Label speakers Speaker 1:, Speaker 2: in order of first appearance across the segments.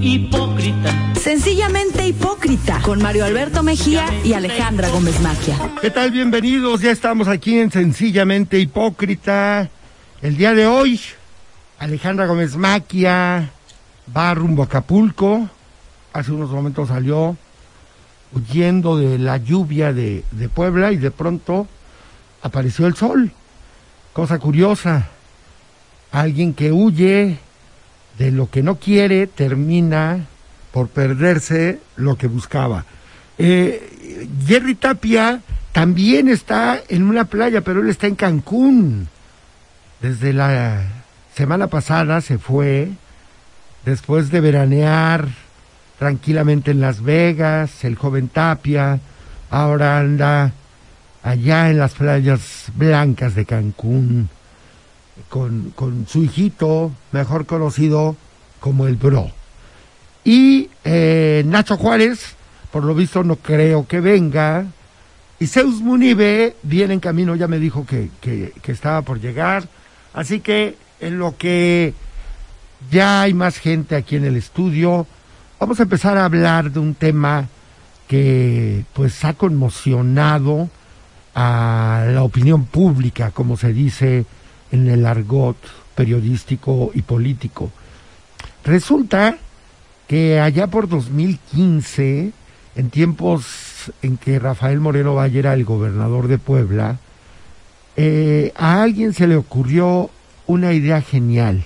Speaker 1: hipócrita.
Speaker 2: Sencillamente hipócrita, con Mario Alberto Mejía y Alejandra Gómez Maquia.
Speaker 3: ¿Qué tal? Bienvenidos. Ya estamos aquí en Sencillamente Hipócrita. El día de hoy, Alejandra Gómez Maquia va rumbo a Acapulco. Hace unos momentos salió huyendo de la lluvia de, de Puebla y de pronto apareció el sol. Cosa curiosa. Alguien que huye de lo que no quiere termina por perderse lo que buscaba. Eh, Jerry Tapia también está en una playa, pero él está en Cancún. Desde la semana pasada se fue, después de veranear tranquilamente en Las Vegas, el joven Tapia, ahora anda allá en las playas blancas de Cancún con, con su hijito, mejor conocido como el Bro. Y eh, Nacho Juárez, por lo visto no creo que venga. Y Zeus Munibe viene en camino, ya me dijo que, que, que estaba por llegar. Así que en lo que ya hay más gente aquí en el estudio, vamos a empezar a hablar de un tema que pues ha conmocionado a la opinión pública, como se dice en el argot periodístico y político. Resulta que allá por 2015, en tiempos en que Rafael Moreno Valle era el gobernador de Puebla, eh, a alguien se le ocurrió una idea genial,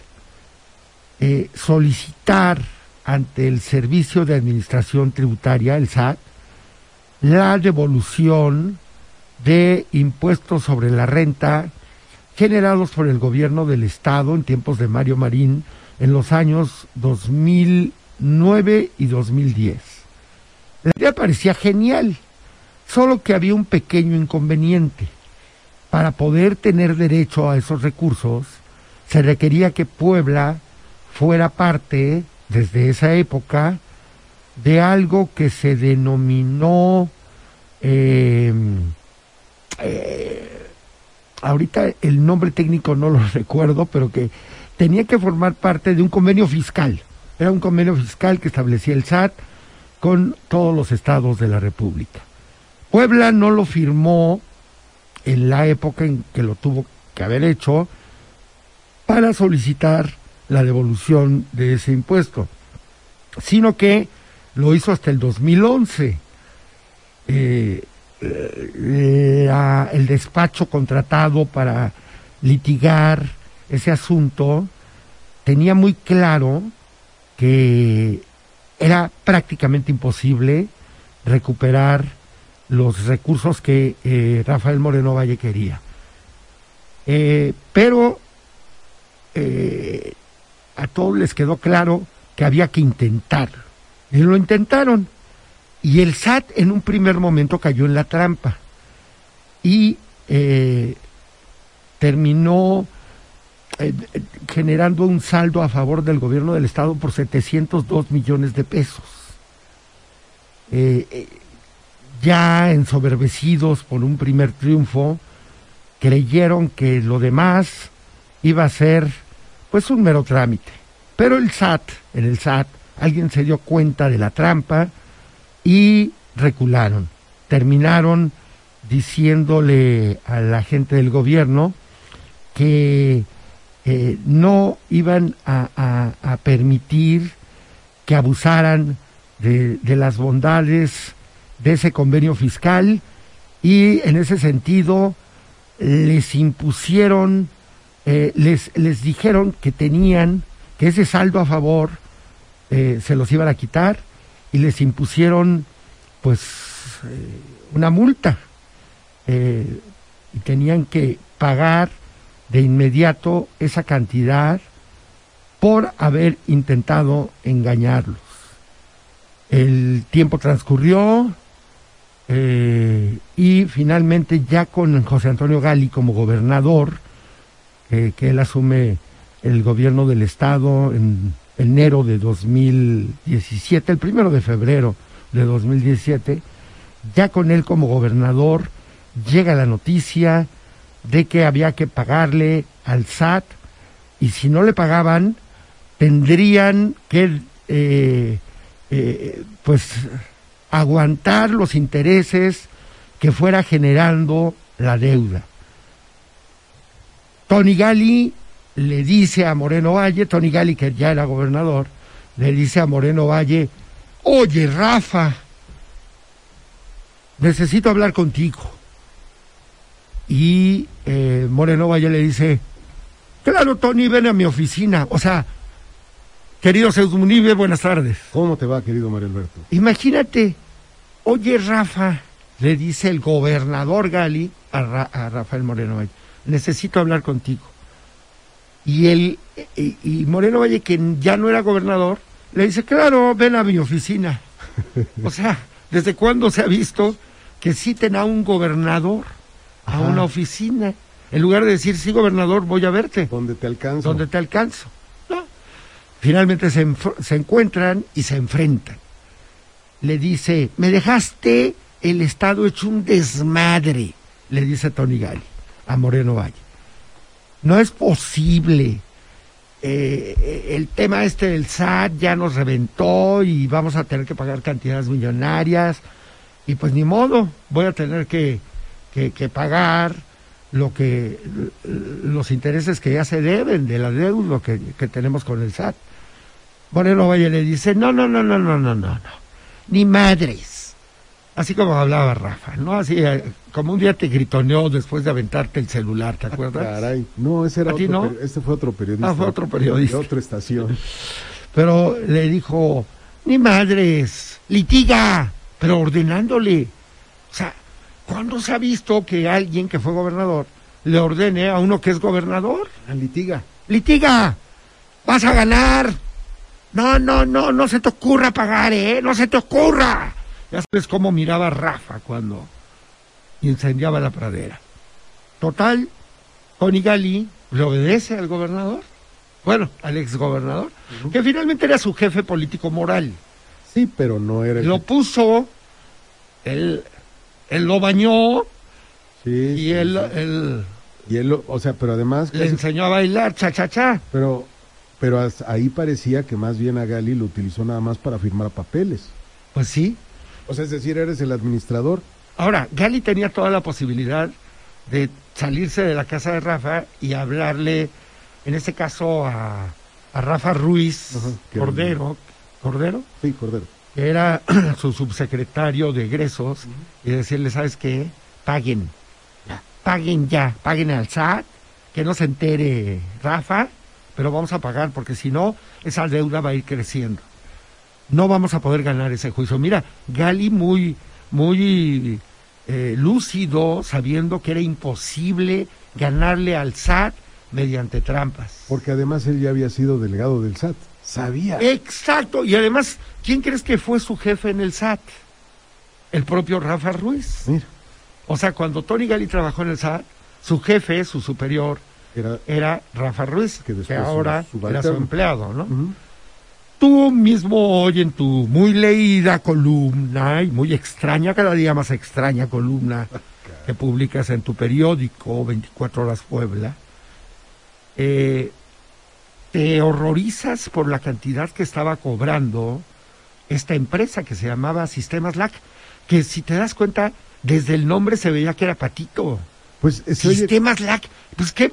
Speaker 3: eh, solicitar ante el Servicio de Administración Tributaria, el SAT, la devolución de impuestos sobre la renta generados por el gobierno del Estado en tiempos de Mario Marín en los años 2009 y 2010. La idea parecía genial, solo que había un pequeño inconveniente. Para poder tener derecho a esos recursos, se requería que Puebla fuera parte, desde esa época, de algo que se denominó eh, eh, ahorita el nombre técnico no lo recuerdo, pero que tenía que formar parte de un convenio fiscal. Era un convenio fiscal que establecía el SAT con todos los estados de la República. Puebla no lo firmó en la época en que lo tuvo que haber hecho para solicitar la devolución de ese impuesto, sino que lo hizo hasta el 2011. Eh, el despacho contratado para litigar ese asunto tenía muy claro que era prácticamente imposible recuperar los recursos que eh, Rafael Moreno Valle quería. Eh, pero eh, a todos les quedó claro que había que intentar. Y lo intentaron. Y el SAT en un primer momento cayó en la trampa y eh, terminó eh, generando un saldo a favor del gobierno del Estado por 702 millones de pesos. Eh, ya ensoberbecidos por un primer triunfo, creyeron que lo demás iba a ser pues un mero trámite. Pero el SAT, en el SAT, alguien se dio cuenta de la trampa, y recularon. Terminaron diciéndole a la gente del gobierno que eh, no iban a, permitir que abusaran de, de, las bondades de ese convenio fiscal y en ese sentido les impusieron, eh, les, les dijeron que tenían, que ese saldo a favor eh, se los iban a quitar y les impusieron pues eh, una multa eh, y tenían que pagar de inmediato esa cantidad por haber intentado engañarlos. El tiempo transcurrió eh, y finalmente ya con José Antonio Gali como gobernador, que él asume el gobierno del estado en enero de 2017, el primero de febrero de 2017, ya con él como gobernador llega la noticia de que había que pagarle al SAT y si no le pagaban tendrían que eh, eh, pues aguantar los intereses que fuera generando la deuda. Tony Gali le dice a Moreno Valle, Tony Gali que ya era gobernador, le dice a Moreno Valle, oye Rafa, necesito hablar contigo. Y eh, Moreno Valle le dice, claro Tony, ven a mi oficina. O sea, querido Munive, buenas tardes.
Speaker 1: ¿Cómo te va, querido Mario Alberto?
Speaker 3: Imagínate, oye Rafa, le dice el gobernador Gali a, a Rafael Moreno Valle, necesito hablar contigo. Y, él, y, Moreno Valle, que ya no era gobernador, le dice, claro, ven a mi oficina. o sea, ¿desde cuándo se ha visto que citen a un gobernador a una oficina? En lugar de decir, sí, gobernador, voy a verte.
Speaker 1: Donde te alcanzo.
Speaker 3: Donde te alcanzo. No. Finalmente se, se encuentran y se enfrentan. Le dice, me dejaste el Estado hecho un desmadre, le dice Tony Gali a Moreno Valle. No es posible. Eh, el tema este del SAT ya nos reventó y vamos a tener que pagar cantidades millonarias y pues ni modo, voy a tener que, que, pagar lo que los intereses que ya se deben de la deuda que, que tenemos con el SAT. Moreno Valle le dice, no, no, no, no, no, no, no, no, ni madres Así como hablaba Rafa, ¿no? Así eh, como un día te gritoneó después de aventarte el celular, ¿te acuerdas?
Speaker 1: Caray, no, ese era otro, no? este fue otro periodista.
Speaker 3: Ah, fue otro periodista.
Speaker 1: De otra estación.
Speaker 3: Pero le dijo, ni madres, litiga, pero ordenándole. O sea, ¿cuándo se ha visto que alguien que fue gobernador le ordene a uno que es gobernador?
Speaker 1: A litiga.
Speaker 3: Litiga, vas a ganar. No, no, no, no se te ocurra pagar, ¿eh? No se te ocurra. Ya sabes cómo miraba Rafa cuando incendiaba la pradera. Total, Tony Gali le obedece al gobernador, bueno, al exgobernador, que finalmente era su jefe político moral.
Speaker 1: Sí, pero no era.
Speaker 3: Lo puso, él, él lo bañó,
Speaker 1: sí,
Speaker 3: y él,
Speaker 1: y él, o sea, pero además...
Speaker 3: Le enseñó a bailar, cha, cha, cha.
Speaker 1: Pero, pero ahí parecía que más bien a Gali lo utilizó nada más para firmar papeles.
Speaker 3: Pues sí,
Speaker 1: o sea, es decir, eres el administrador.
Speaker 3: Ahora, Gali tenía toda la posibilidad de salirse de la casa de Rafa y hablarle, en este caso, a, Rafa Ruiz Cordero. ¿Cordero?
Speaker 1: Sí, Cordero.
Speaker 3: Que era su subsecretario de egresos y decirle, ¿sabes qué? Paguen. Paguen ya, paguen al SAT, que no se entere Rafa, pero vamos a pagar porque si no, esa deuda va a ir creciendo no vamos a poder ganar ese juicio. Mira, Gali muy, muy eh, lúcido, sabiendo que era imposible ganarle al SAT mediante trampas.
Speaker 1: Porque además él ya había sido delegado del SAT. Sabía.
Speaker 3: Exacto. Y además, ¿quién crees que fue su jefe en el SAT? El propio Rafa Ruiz.
Speaker 1: Mira.
Speaker 3: O sea, cuando Tony Gali trabajó en el SAT, su jefe, su superior, era, Rafa Ruiz, que, ahora era su empleado, ¿no? Tú mismo hoy en tu muy leída columna y muy extraña, cada día más extraña columna que publicas en tu periódico 24 Horas Puebla, eh, te horrorizas por la cantidad que estaba cobrando esta empresa que se llamaba Sistemas LAC, que si te das cuenta, desde el nombre se veía que era patito.
Speaker 1: Pues
Speaker 3: Sistemas LAC, pues que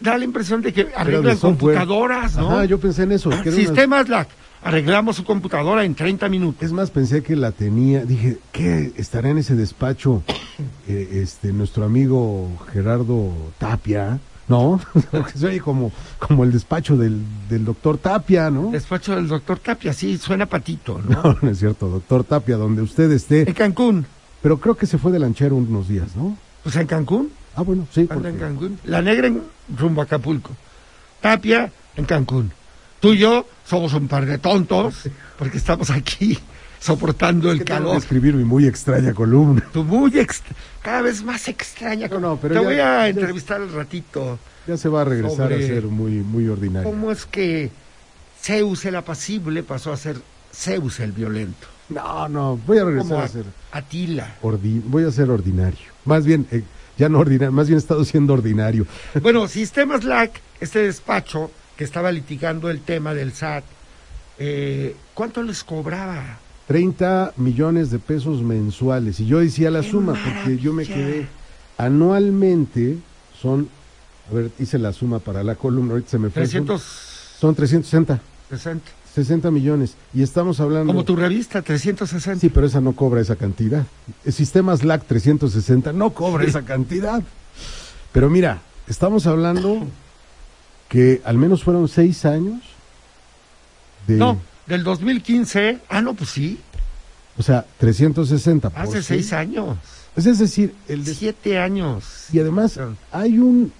Speaker 3: da la impresión de que arreglan computadoras, ¿no?
Speaker 1: Ajá, yo pensé en eso.
Speaker 3: Sistemas LAC, arreglamos su computadora en 30 minutos.
Speaker 1: Es más, pensé que la tenía, dije, ¿qué estará en ese despacho eh, este nuestro amigo Gerardo Tapia? ¿no? se oye como, como el despacho del, del doctor Tapia, ¿no?
Speaker 3: Despacho del doctor Tapia, sí, suena patito, ¿no?
Speaker 1: No, no es cierto, doctor Tapia, donde usted esté.
Speaker 3: En Cancún.
Speaker 1: Pero creo que se fue de lanchero unos días, ¿no?
Speaker 3: Pues en Cancún.
Speaker 1: Ah, bueno, sí.
Speaker 3: en Cancún. La negra en rumbo a Acapulco. Tapia en Cancún. Tú y yo somos un par de tontos porque estamos aquí soportando el calor.
Speaker 1: escribir mi muy extraña columna.
Speaker 3: Tu muy cada vez más extraña. No, no, pero Te voy a entrevistar al ratito.
Speaker 1: Ya se va a regresar a ser muy, muy ordinario.
Speaker 3: ¿Cómo es que Zeus el apacible pasó a ser Zeus el violento?
Speaker 1: No, no, voy a regresar a, ser.
Speaker 3: Atila.
Speaker 1: voy a ser ordinario. Más bien, eh, ya no ordinario, más bien he estado siendo ordinario.
Speaker 3: Bueno, Sistemas LAC, este despacho que estaba litigando el tema del SAT, eh, ¿cuánto les cobraba?
Speaker 1: 30 millones de pesos mensuales. Y yo decía la
Speaker 3: ¡Qué
Speaker 1: suma, porque yo me quedé. Anualmente son, a ver, hice la suma para la columna, ahorita se me fue. Son-
Speaker 3: 360.
Speaker 1: Son 360, 60 millones. Y estamos hablando.
Speaker 3: Como tu revista, 360.
Speaker 1: Sí, pero esa no cobra esa cantidad. El sistema Slack 360 no cobra
Speaker 3: Sí.
Speaker 1: esa cantidad. Pero mira, estamos hablando que al menos fueron seis años de.
Speaker 3: No, del 2015. Ah, no, pues sí.
Speaker 1: O sea, 360. por
Speaker 3: Hace
Speaker 1: seis.
Speaker 3: seis años.
Speaker 1: Es es decir, el de-
Speaker 3: Siete años.
Speaker 1: y además hay un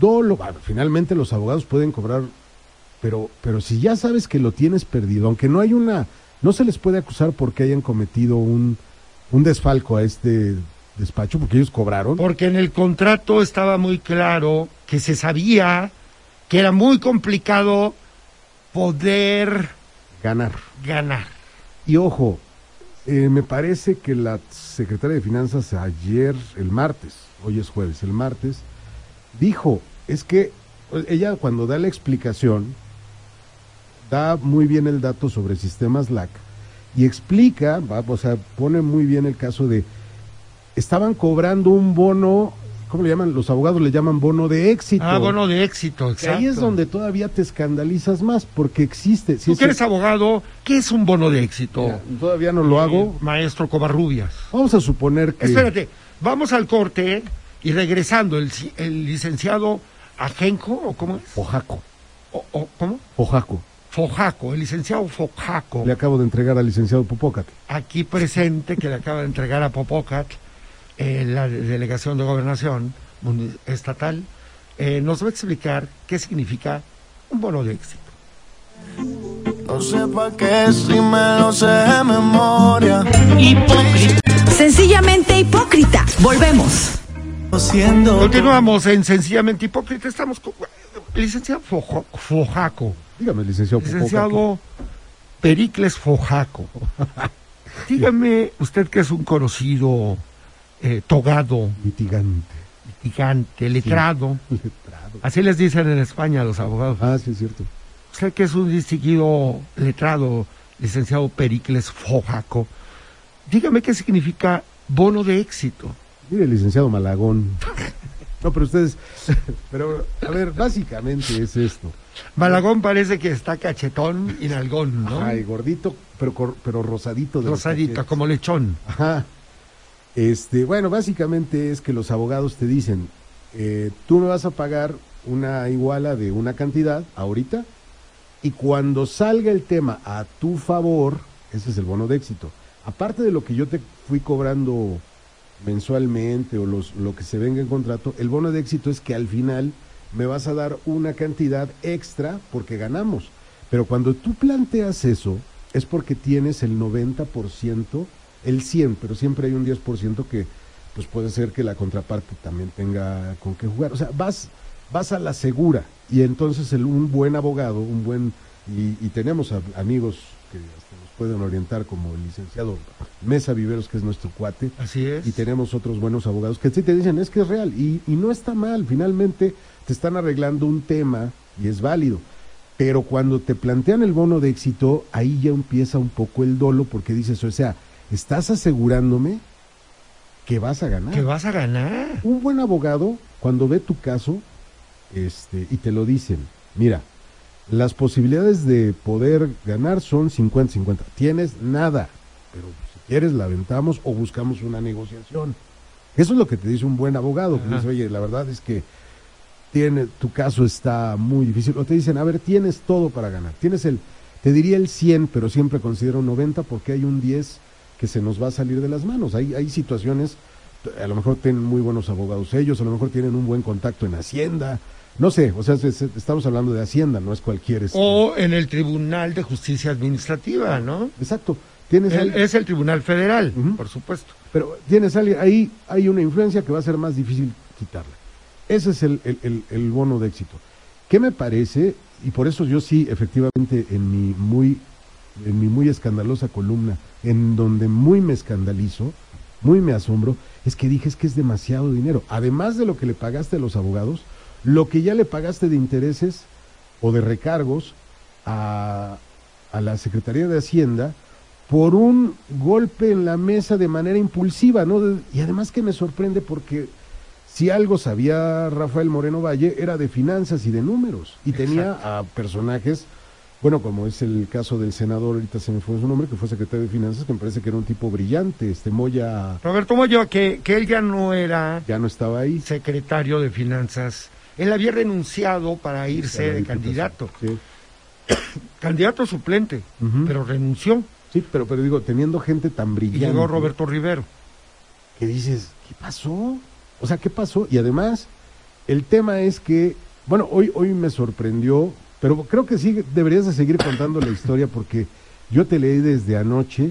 Speaker 1: dolo. bueno, finalmente los abogados pueden cobrar, pero, pero si ya sabes que lo tienes perdido, aunque no hay una, no se les puede acusar porque hayan cometido un, un desfalco a este despacho, porque ellos cobraron.
Speaker 3: Porque en el contrato estaba muy claro que se sabía que era muy complicado poder
Speaker 1: ganar.
Speaker 3: ganar.
Speaker 1: Y ojo, eh, me parece que la secretaria de Finanzas ayer, el martes, hoy es jueves, el martes, dijo, es que ella cuando da la explicación, da muy bien el dato sobre sistemas LAC y explica, va, o sea, pone muy bien el caso de, estaban cobrando un bono, ¿cómo le llaman? Los abogados le llaman bono de éxito.
Speaker 3: Ah, bono de éxito, exacto.
Speaker 1: Ahí es donde todavía te escandalizas más, porque existe. si
Speaker 3: Tú que eres abogado, ¿qué es un bono de éxito?
Speaker 1: Mira, todavía no lo hago.
Speaker 3: Maestro Covarrubias.
Speaker 1: Vamos a suponer que.
Speaker 3: Espérate, vamos al corte y regresando, el, ci- el licenciado Ajenco, ¿o cómo es?
Speaker 1: Ojaco.
Speaker 3: O- o- ¿Cómo?
Speaker 1: Ojaco.
Speaker 3: Fojaco, el licenciado Fojaco,
Speaker 1: Le acabo de entregar al licenciado Popócat.
Speaker 3: aquí presente, que le acaba de entregar a Popocat, eh, la de- delegación de gobernación estatal, eh, nos va a explicar qué significa un bono de éxito.
Speaker 4: No sé pa' qué si me lo sé de memoria.
Speaker 2: Sencillamente hipócrita. Volvemos.
Speaker 4: Siendo
Speaker 3: Continuamos en Sencillamente Hipócrita, estamos con licenciado Fojo- Fojaco.
Speaker 1: Dígame, licenciado.
Speaker 3: Licenciado Pericles Fojaco. Dígame, usted que es un conocido eh, togado,
Speaker 1: Litigante.
Speaker 3: litigante, letrado,
Speaker 1: Letrado.
Speaker 3: así les dicen en España a los abogados.
Speaker 1: Ah, sí, es cierto.
Speaker 3: Usted que es un distinguido letrado, licenciado Pericles Fojaco, dígame qué significa bono de éxito.
Speaker 1: Mire, licenciado Malagón. No, pero ustedes. Pero, a ver, básicamente es esto.
Speaker 3: Malagón parece que está cachetón y nalgón, ¿no?
Speaker 1: Ay, gordito, pero, pero rosadito. de
Speaker 3: Rosadito, como lechón.
Speaker 1: Ajá. Este, bueno, básicamente es que los abogados te dicen, eh, tú me vas a pagar una iguala de una cantidad ahorita y cuando salga el tema a tu favor, ese es el bono de éxito. Aparte de lo que yo te fui cobrando mensualmente o los, lo que se venga en contrato, el bono de éxito es que al final me vas a dar una cantidad extra porque ganamos. Pero cuando tú planteas eso, es porque tienes el 90%, el 100, pero siempre hay un 10% que pues puede ser que la contraparte también tenga con qué jugar. O sea, vas, vas a la segura y entonces el, un buen abogado, un buen, y, y tenemos amigos que pueden orientar como el licenciado Mesa Viveros, que es nuestro cuate,
Speaker 3: Así es.
Speaker 1: y tenemos otros buenos abogados que sí te dicen es que es real y, y no está mal, finalmente te están arreglando un tema y es válido. Pero cuando te plantean el bono de éxito, ahí ya empieza un poco el dolo porque dices, o sea, estás asegurándome que vas a ganar.
Speaker 3: Que vas a ganar.
Speaker 1: Un buen abogado, cuando ve tu caso, este, y te lo dicen, mira, las posibilidades de poder ganar son 50-50. Tienes nada, pero si quieres la aventamos o buscamos una negociación. Eso es lo que te dice un buen abogado, que
Speaker 3: Ajá.
Speaker 1: dice, oye, la verdad es que tiene, tu caso está muy difícil. O te dicen, a ver, tienes todo para ganar. Tienes el, te diría el 100, pero siempre considero un 90 porque hay un 10 que se nos va a salir de las manos. Hay, hay situaciones, a lo mejor tienen muy buenos abogados ellos, a lo mejor tienen un buen contacto en Hacienda. No sé, o sea, se- se- estamos hablando de Hacienda, no es cualquier... este-
Speaker 3: O en el Tribunal de Justicia Administrativa, ¿no?
Speaker 1: Exacto. Tienes
Speaker 3: El- es el Tribunal Federal, por supuesto.
Speaker 1: Pero tienes alguien, ahí hay una influencia que va a ser más difícil quitarla. Ese es el, el- el- el bono de éxito. ¿Qué me parece? Y por eso yo sí, efectivamente, en mi muy, en mi muy escandalosa columna, en donde muy me escandalizo, muy me asombro, es que dije es que es demasiado dinero. Además de lo que le pagaste a los abogados, lo que ya le pagaste de intereses o de recargos a, a la Secretaría de Hacienda por un golpe en la mesa de manera impulsiva, ¿no? De- y además que me sorprende porque si algo sabía Rafael Moreno Valle era de finanzas y de números y tenía a personajes, bueno, como es el caso del senador, ahorita se me fue su nombre, que fue secretario de finanzas, que me parece que era un tipo brillante, este Moya
Speaker 3: Roberto Moyo, que, que él ya no era
Speaker 1: ya no estaba ahí.
Speaker 3: secretario de Finanzas. Él había renunciado para irse de candidato.
Speaker 1: Sí.
Speaker 3: Candidato suplente, pero renunció.
Speaker 1: Sí, pero, pero digo, teniendo gente tan
Speaker 3: Y
Speaker 1: brillante.
Speaker 3: llegó Roberto Rivero.
Speaker 1: que dices, ¿qué pasó? O sea, ¿qué pasó? Y además, el tema es que, bueno, hoy, hoy me sorprendió, pero creo que sí deberías de seguir contando la historia porque yo te leí desde anoche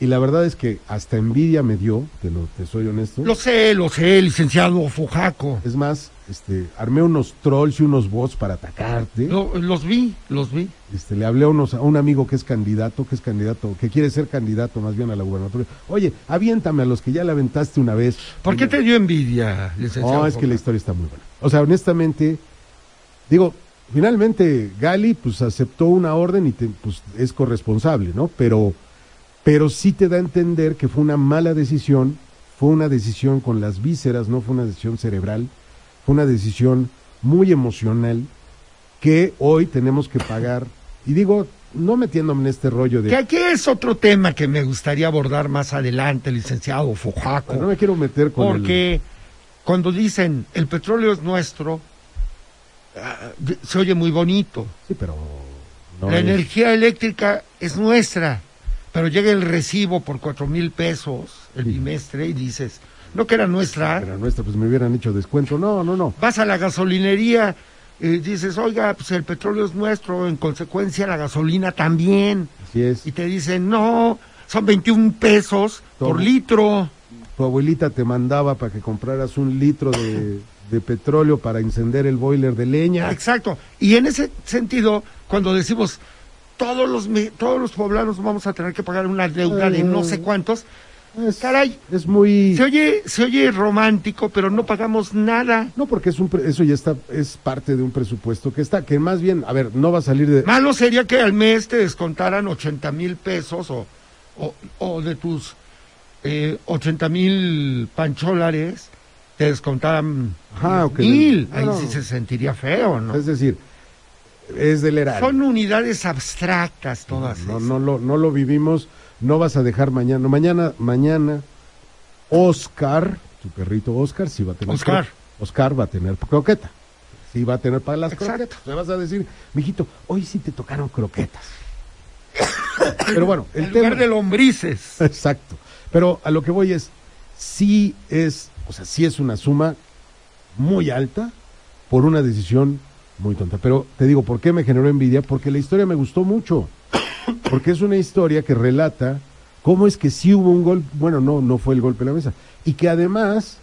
Speaker 1: y la verdad es que hasta envidia me dio, te, lo, te soy honesto.
Speaker 3: Lo sé, lo sé, licenciado Fujaco.
Speaker 1: Es más, este, armé unos trolls y unos bots para atacarte.
Speaker 3: Lo- los vi, los vi.
Speaker 1: Este, le hablé a, unos, a un amigo que es candidato, que es candidato, que quiere ser candidato más bien a la gubernatura. Oye, aviéntame a los que ya le aventaste una vez.
Speaker 3: ¿Por qué te dio envidia, licenciado?
Speaker 1: No, es que la historia está muy buena. O sea, honestamente, digo, finalmente Gali pues aceptó una orden y te, pues es corresponsable, ¿no? Pero, pero sí te da a entender que fue una mala decisión, fue una decisión con las vísceras, no fue una decisión cerebral, fue una decisión muy emocional que hoy tenemos que pagar. Y digo, no metiéndome en este rollo de...
Speaker 3: Que aquí es otro tema que me gustaría abordar más adelante, licenciado Fujaco.
Speaker 1: No me quiero meter con el-
Speaker 3: Porque cuando dicen el petróleo es nuestro, ah, se oye muy bonito.
Speaker 1: Sí, pero... no
Speaker 3: la
Speaker 1: es-
Speaker 3: energía eléctrica es nuestra, pero llega el recibo por cuatro mil pesos el
Speaker 1: Sí.
Speaker 3: bimestre y dices, no que era nuestra.
Speaker 1: Era nuestra, pues me hubieran hecho descuento. No, no, no.
Speaker 3: Vas a la gasolinería y dices, oiga, pues el petróleo es nuestro, en consecuencia la gasolina también.
Speaker 1: Así es.
Speaker 3: Y te dicen, no, son 21 pesos por litro.
Speaker 1: tu abuelita te mandaba para que compraras un litro de, de petróleo para encender el boiler de leña.
Speaker 3: Exacto. Y en ese sentido, cuando decimos todos los todos los poblanos vamos a tener que pagar una deuda de no sé cuántos,
Speaker 1: Es,
Speaker 3: caray,
Speaker 1: es muy...
Speaker 3: se oye se oye romántico, pero no pagamos nada.
Speaker 1: No, porque es un pre- eso ya está, es parte de un presupuesto que está, que más bien, a ver, no va a salir de...
Speaker 3: Malo sería que al mes te descontaran 80 mil pesos o, o, o de tus eh, 80 mil pancholares te descontaran
Speaker 1: Ajá, ok.
Speaker 3: mil.
Speaker 1: No,
Speaker 3: Ahí
Speaker 1: no.
Speaker 3: sí se sentiría feo, ¿no?
Speaker 1: Es decir, es del erario.
Speaker 3: Son unidades abstractas todas.
Speaker 1: no,
Speaker 3: esas.
Speaker 1: no, lo, no lo vivimos, no vas a dejar mañana. no, Mañana, mañana, Oscar, tu perrito Oscar, sí va a tener.
Speaker 3: Oscar.
Speaker 1: va a tener croqueta. Sí va a tener para las
Speaker 3: Exacto.
Speaker 1: croquetas. Le vas a decir, mijito, hoy sí te tocaron croquetas. Pero bueno, el
Speaker 3: en
Speaker 1: tema.
Speaker 3: lugar de lombrices.
Speaker 1: Exacto. Pero a lo que voy es, sí es, o sea, sí es una suma muy alta por una decisión muy tonta. Pero te digo, ¿por qué me generó envidia? Porque la historia me gustó mucho. Porque es una historia que relata cómo es que sí hubo un golpe, bueno, no, no fue el golpe en la mesa. Y que además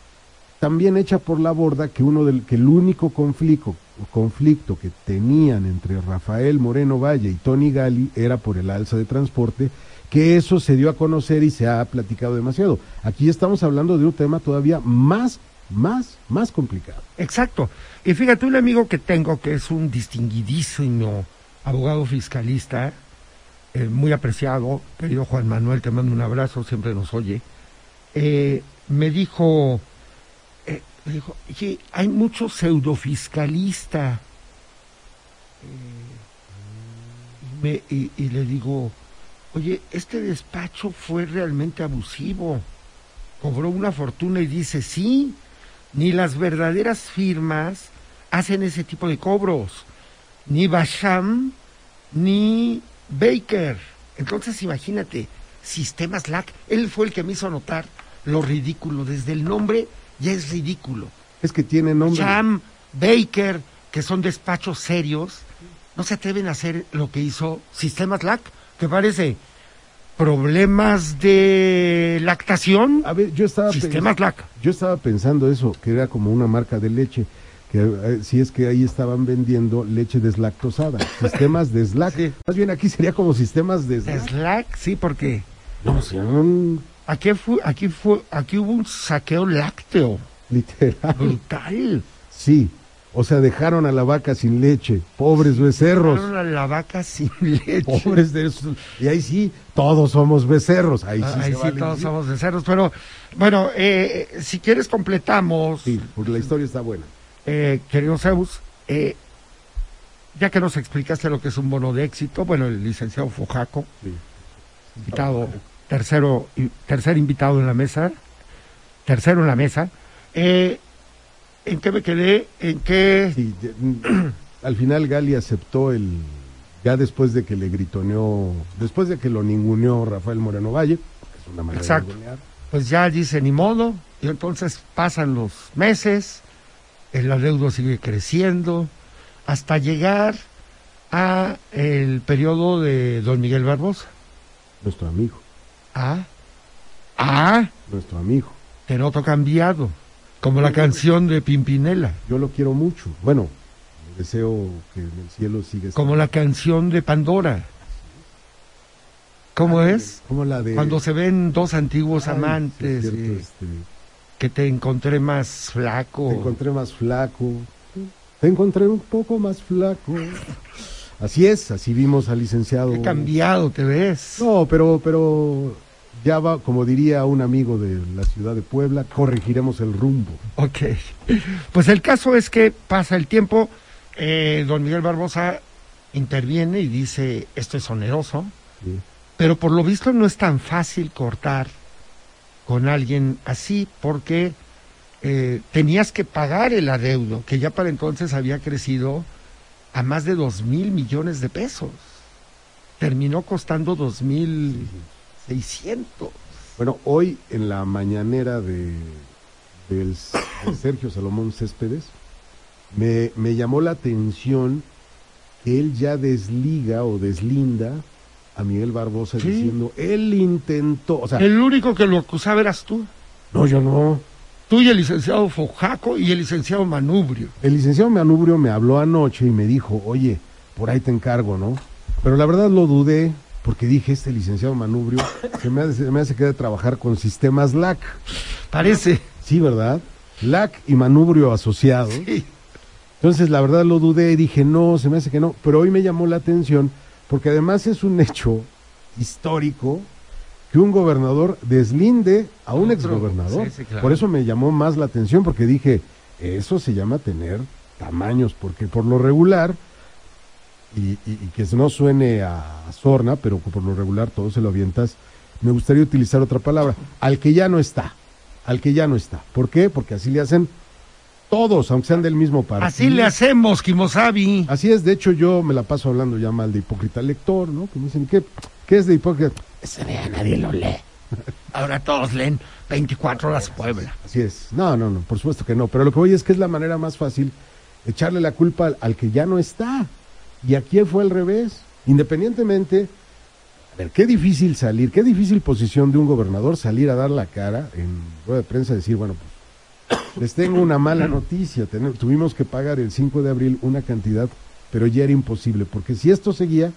Speaker 1: también echa por la borda que uno del que el único conflicto conflicto que tenían entre Rafael Moreno Valle y Tony Gali era por el alza de transporte, que eso se dio a conocer y se ha platicado demasiado. Aquí estamos hablando de un tema todavía más, más, más complicado.
Speaker 3: Exacto. Y fíjate, un amigo que tengo que es un distinguidísimo abogado fiscalista, eh, muy apreciado, querido Juan Manuel, te mando un abrazo, siempre nos oye, eh, me dijo, eh, me dijo, "Oye, hay mucho pseudofiscalista. Y- y le digo, oye, este despacho fue realmente abusivo. Cobró una fortuna y dice, sí, ni las verdaderas firmas hacen ese tipo de cobros. Ni Basham, ni Baker. Entonces imagínate, Sistemas LAC, él fue el que me hizo notar lo ridículo. Desde el nombre ya es ridículo.
Speaker 1: Es que tiene nombre.
Speaker 3: Basham, Baker, que son despachos serios, no se atreven a hacer lo que hizo Sistemas LAC, que parece problemas de lactación.
Speaker 1: A ver, yo estaba,
Speaker 3: Sistemas LAC.
Speaker 1: yo estaba pensando eso, que era como una marca de leche, que eh, si es que ahí estaban vendiendo leche deslactosada, sistemas deslac.
Speaker 3: Sí.
Speaker 1: Más bien aquí sería como sistemas deslac.
Speaker 3: Slack, sí, porque
Speaker 1: No, son
Speaker 3: aquí fue, aquí fue, aquí hubo un saqueo lácteo
Speaker 1: literal.
Speaker 3: brutal.
Speaker 1: Sí, O sea, dejaron a la vaca sin leche. Pobres becerros.
Speaker 3: Dejaron a la vaca sin leche.
Speaker 1: Pobres de esos. Y ahí sí, todos somos becerros. Ahí sí,
Speaker 3: Ah, Ahí
Speaker 1: se
Speaker 3: sí,
Speaker 1: vale
Speaker 3: todos
Speaker 1: decir.
Speaker 3: somos becerros. Pero, bueno, eh, si quieres completamos,
Speaker 1: Sí, porque la historia está buena.
Speaker 3: Eh, querido Zeus, eh, ya que nos explicaste lo que es un bono de éxito, bueno, el licenciado Fojaco,
Speaker 1: Sí.
Speaker 3: invitado, tercero, tercer invitado en la mesa, tercero en la mesa, eh, ¿en qué me quedé? ¿En qué?
Speaker 1: Sí, mm, al final Gali aceptó el. Ya después de que le gritoneó. Después de que lo ninguneó Rafael Moreno Valle, que es una manera
Speaker 3: Exacto.
Speaker 1: de ningunear.
Speaker 3: Pues ya dice ni modo, y entonces pasan los meses, el adeudo sigue creciendo, hasta llegar a el periodo de don Miguel Barbosa.
Speaker 1: Nuestro amigo.
Speaker 3: Ah, ah,
Speaker 1: Nuestro amigo.
Speaker 3: te noto cambiado, como la canción de Pimpinela,
Speaker 1: Yo lo quiero mucho. Bueno, deseo que en el cielo siga.
Speaker 3: como la canción de Pandora. ¿Cómo es?
Speaker 1: Como la de.
Speaker 3: Cuando se ven dos antiguos
Speaker 1: Ay, sí,
Speaker 3: amantes,
Speaker 1: es cierto,
Speaker 3: y
Speaker 1: este,
Speaker 3: que te encontré más flaco.
Speaker 1: Te encontré más flaco. Te encontré un poco más flaco. Así es, así vimos al licenciado.
Speaker 3: Qué cambiado te ves.
Speaker 1: No, pero, pero ya va, como diría un amigo de la ciudad de Puebla, corregiremos el rumbo.
Speaker 3: Ok. Pues el caso es que pasa el tiempo, eh, don Miguel Barbosa interviene y dice, esto es oneroso,
Speaker 1: ¿sí?
Speaker 3: pero por lo visto no es tan fácil cortar con alguien así porque eh, tenías que pagar el adeudo, que ya para entonces había crecido a más de dos mil millones de pesos. Terminó costando dos mil seiscientos.
Speaker 1: Bueno, hoy en la mañanera de, del- de Sergio Salomón Céspedes, me, me llamó la atención que él ya desliga o deslinda a Miguel Barbosa
Speaker 3: Sí.
Speaker 1: diciendo, él intentó, o sea,
Speaker 3: El único que lo acusaba eras tú.
Speaker 1: no, yo no.
Speaker 3: Tú y el licenciado Fojaco y el licenciado Manubrio.
Speaker 1: El licenciado Manubrio me habló anoche y me dijo, oye, por ahí te encargo, ¿no? Pero la verdad lo dudé porque dije, este licenciado Manubrio se me hace, se me hace que debe trabajar con sistemas LAC.
Speaker 3: Parece.
Speaker 1: Sí, ¿verdad? LAC y Manubrio asociados.
Speaker 3: Sí.
Speaker 1: Entonces, la verdad lo dudé y dije, no, se me hace que no. Pero hoy me llamó la atención porque además es un hecho histórico que un gobernador deslinde a un exgobernador.
Speaker 3: Sí, sí, claro.
Speaker 1: Por eso me llamó más la atención porque dije, eso se llama tener tamaños, porque por lo regular, y, y- y que no suene a sorna, pero por lo regular todo se lo avientas, me gustaría utilizar otra palabra, al que ya no está, al que ya no está. ¿Por qué? Porque así le hacen todos, aunque sean del mismo partido.
Speaker 3: Así le hacemos, Kimosabi.
Speaker 1: Así es, de hecho yo me la paso hablando ya mal de hipócrita lector, ¿no? Que me dicen, ¿qué, qué es de hipócrita? Ese vea, nadie lo lee.
Speaker 3: Ahora todos leen 24 horas Puebla.
Speaker 1: Así es. No, no, no, por supuesto que no. Pero lo que voy es que es la manera más fácil echarle la culpa al, al que ya no está. Y aquí fue al revés. Independientemente, a ver, qué difícil salir, qué difícil posición de un gobernador salir a dar la cara en rueda de prensa y decir, bueno, pues les tengo una mala noticia. Ten- tuvimos que pagar el 5 de abril una cantidad, pero ya era imposible, porque si esto seguía,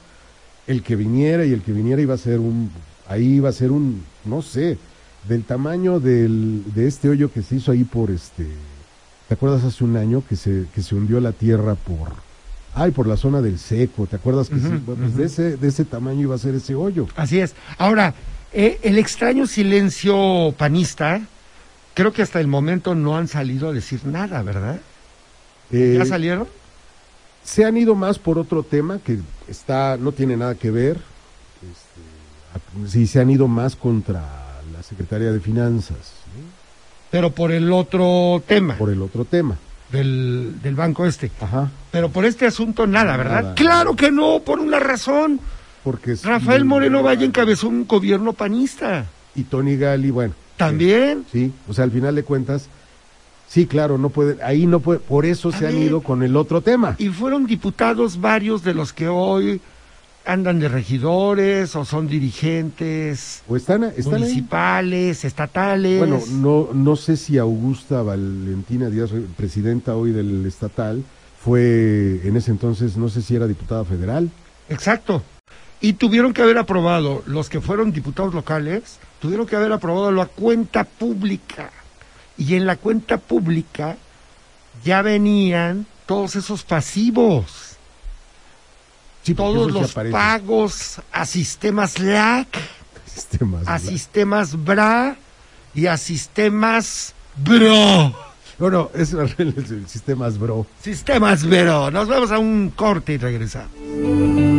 Speaker 1: el que viniera y el que viniera iba a ser un, ahí iba a ser un, no sé, del tamaño del, de este hoyo que se hizo ahí por este, ¿te acuerdas hace un año que se, que se hundió la tierra por, ay, por la zona del seco, ¿te acuerdas que Bueno, pues de ese, de ese tamaño iba a ser ese hoyo.
Speaker 3: Así es. Ahora, eh, el extraño silencio panista, creo que hasta el momento no han salido a decir nada, ¿verdad?
Speaker 1: Eh,
Speaker 3: ¿Ya salieron?
Speaker 1: se han ido más por otro tema que está, no tiene nada que ver. Este, sí, se han ido más contra la Secretaría de Finanzas.
Speaker 3: Pero por el otro tema
Speaker 1: por el otro tema.
Speaker 3: del, del banco este.
Speaker 1: Ajá.
Speaker 3: Pero por este asunto nada, ¿verdad?
Speaker 1: Nada.
Speaker 3: Claro que no, por una razón.
Speaker 1: Porque
Speaker 3: Rafael Moreno Valle encabezó un gobierno panista.
Speaker 1: y Tony Gali, bueno.
Speaker 3: También.
Speaker 1: Sí, o sea, al final de cuentas, sí, claro, no puede, ahí no puede, por eso se han ido con el otro tema.
Speaker 3: Y fueron diputados varios de los que hoy andan de regidores o son dirigentes
Speaker 1: O están, están ahí.
Speaker 3: municipales, estatales.
Speaker 1: Bueno, no, no sé si Augusta Valentina Díaz, presidenta hoy del estatal, fue en ese entonces, no sé si era diputada federal.
Speaker 3: Exacto. Y tuvieron que haber aprobado, los que fueron diputados locales, tuvieron que haber aprobado la cuenta pública. Y en la cuenta pública ya venían todos esos pasivos,
Speaker 1: Sí,
Speaker 3: todos los pagos a sistemas LAC,
Speaker 1: Sistemas,
Speaker 3: a sistemas BRA y a sistemas BRO.
Speaker 1: Bueno, es el, el sistemas bro.
Speaker 3: Sistemas BRO. Nos vamos a un corte y regresamos.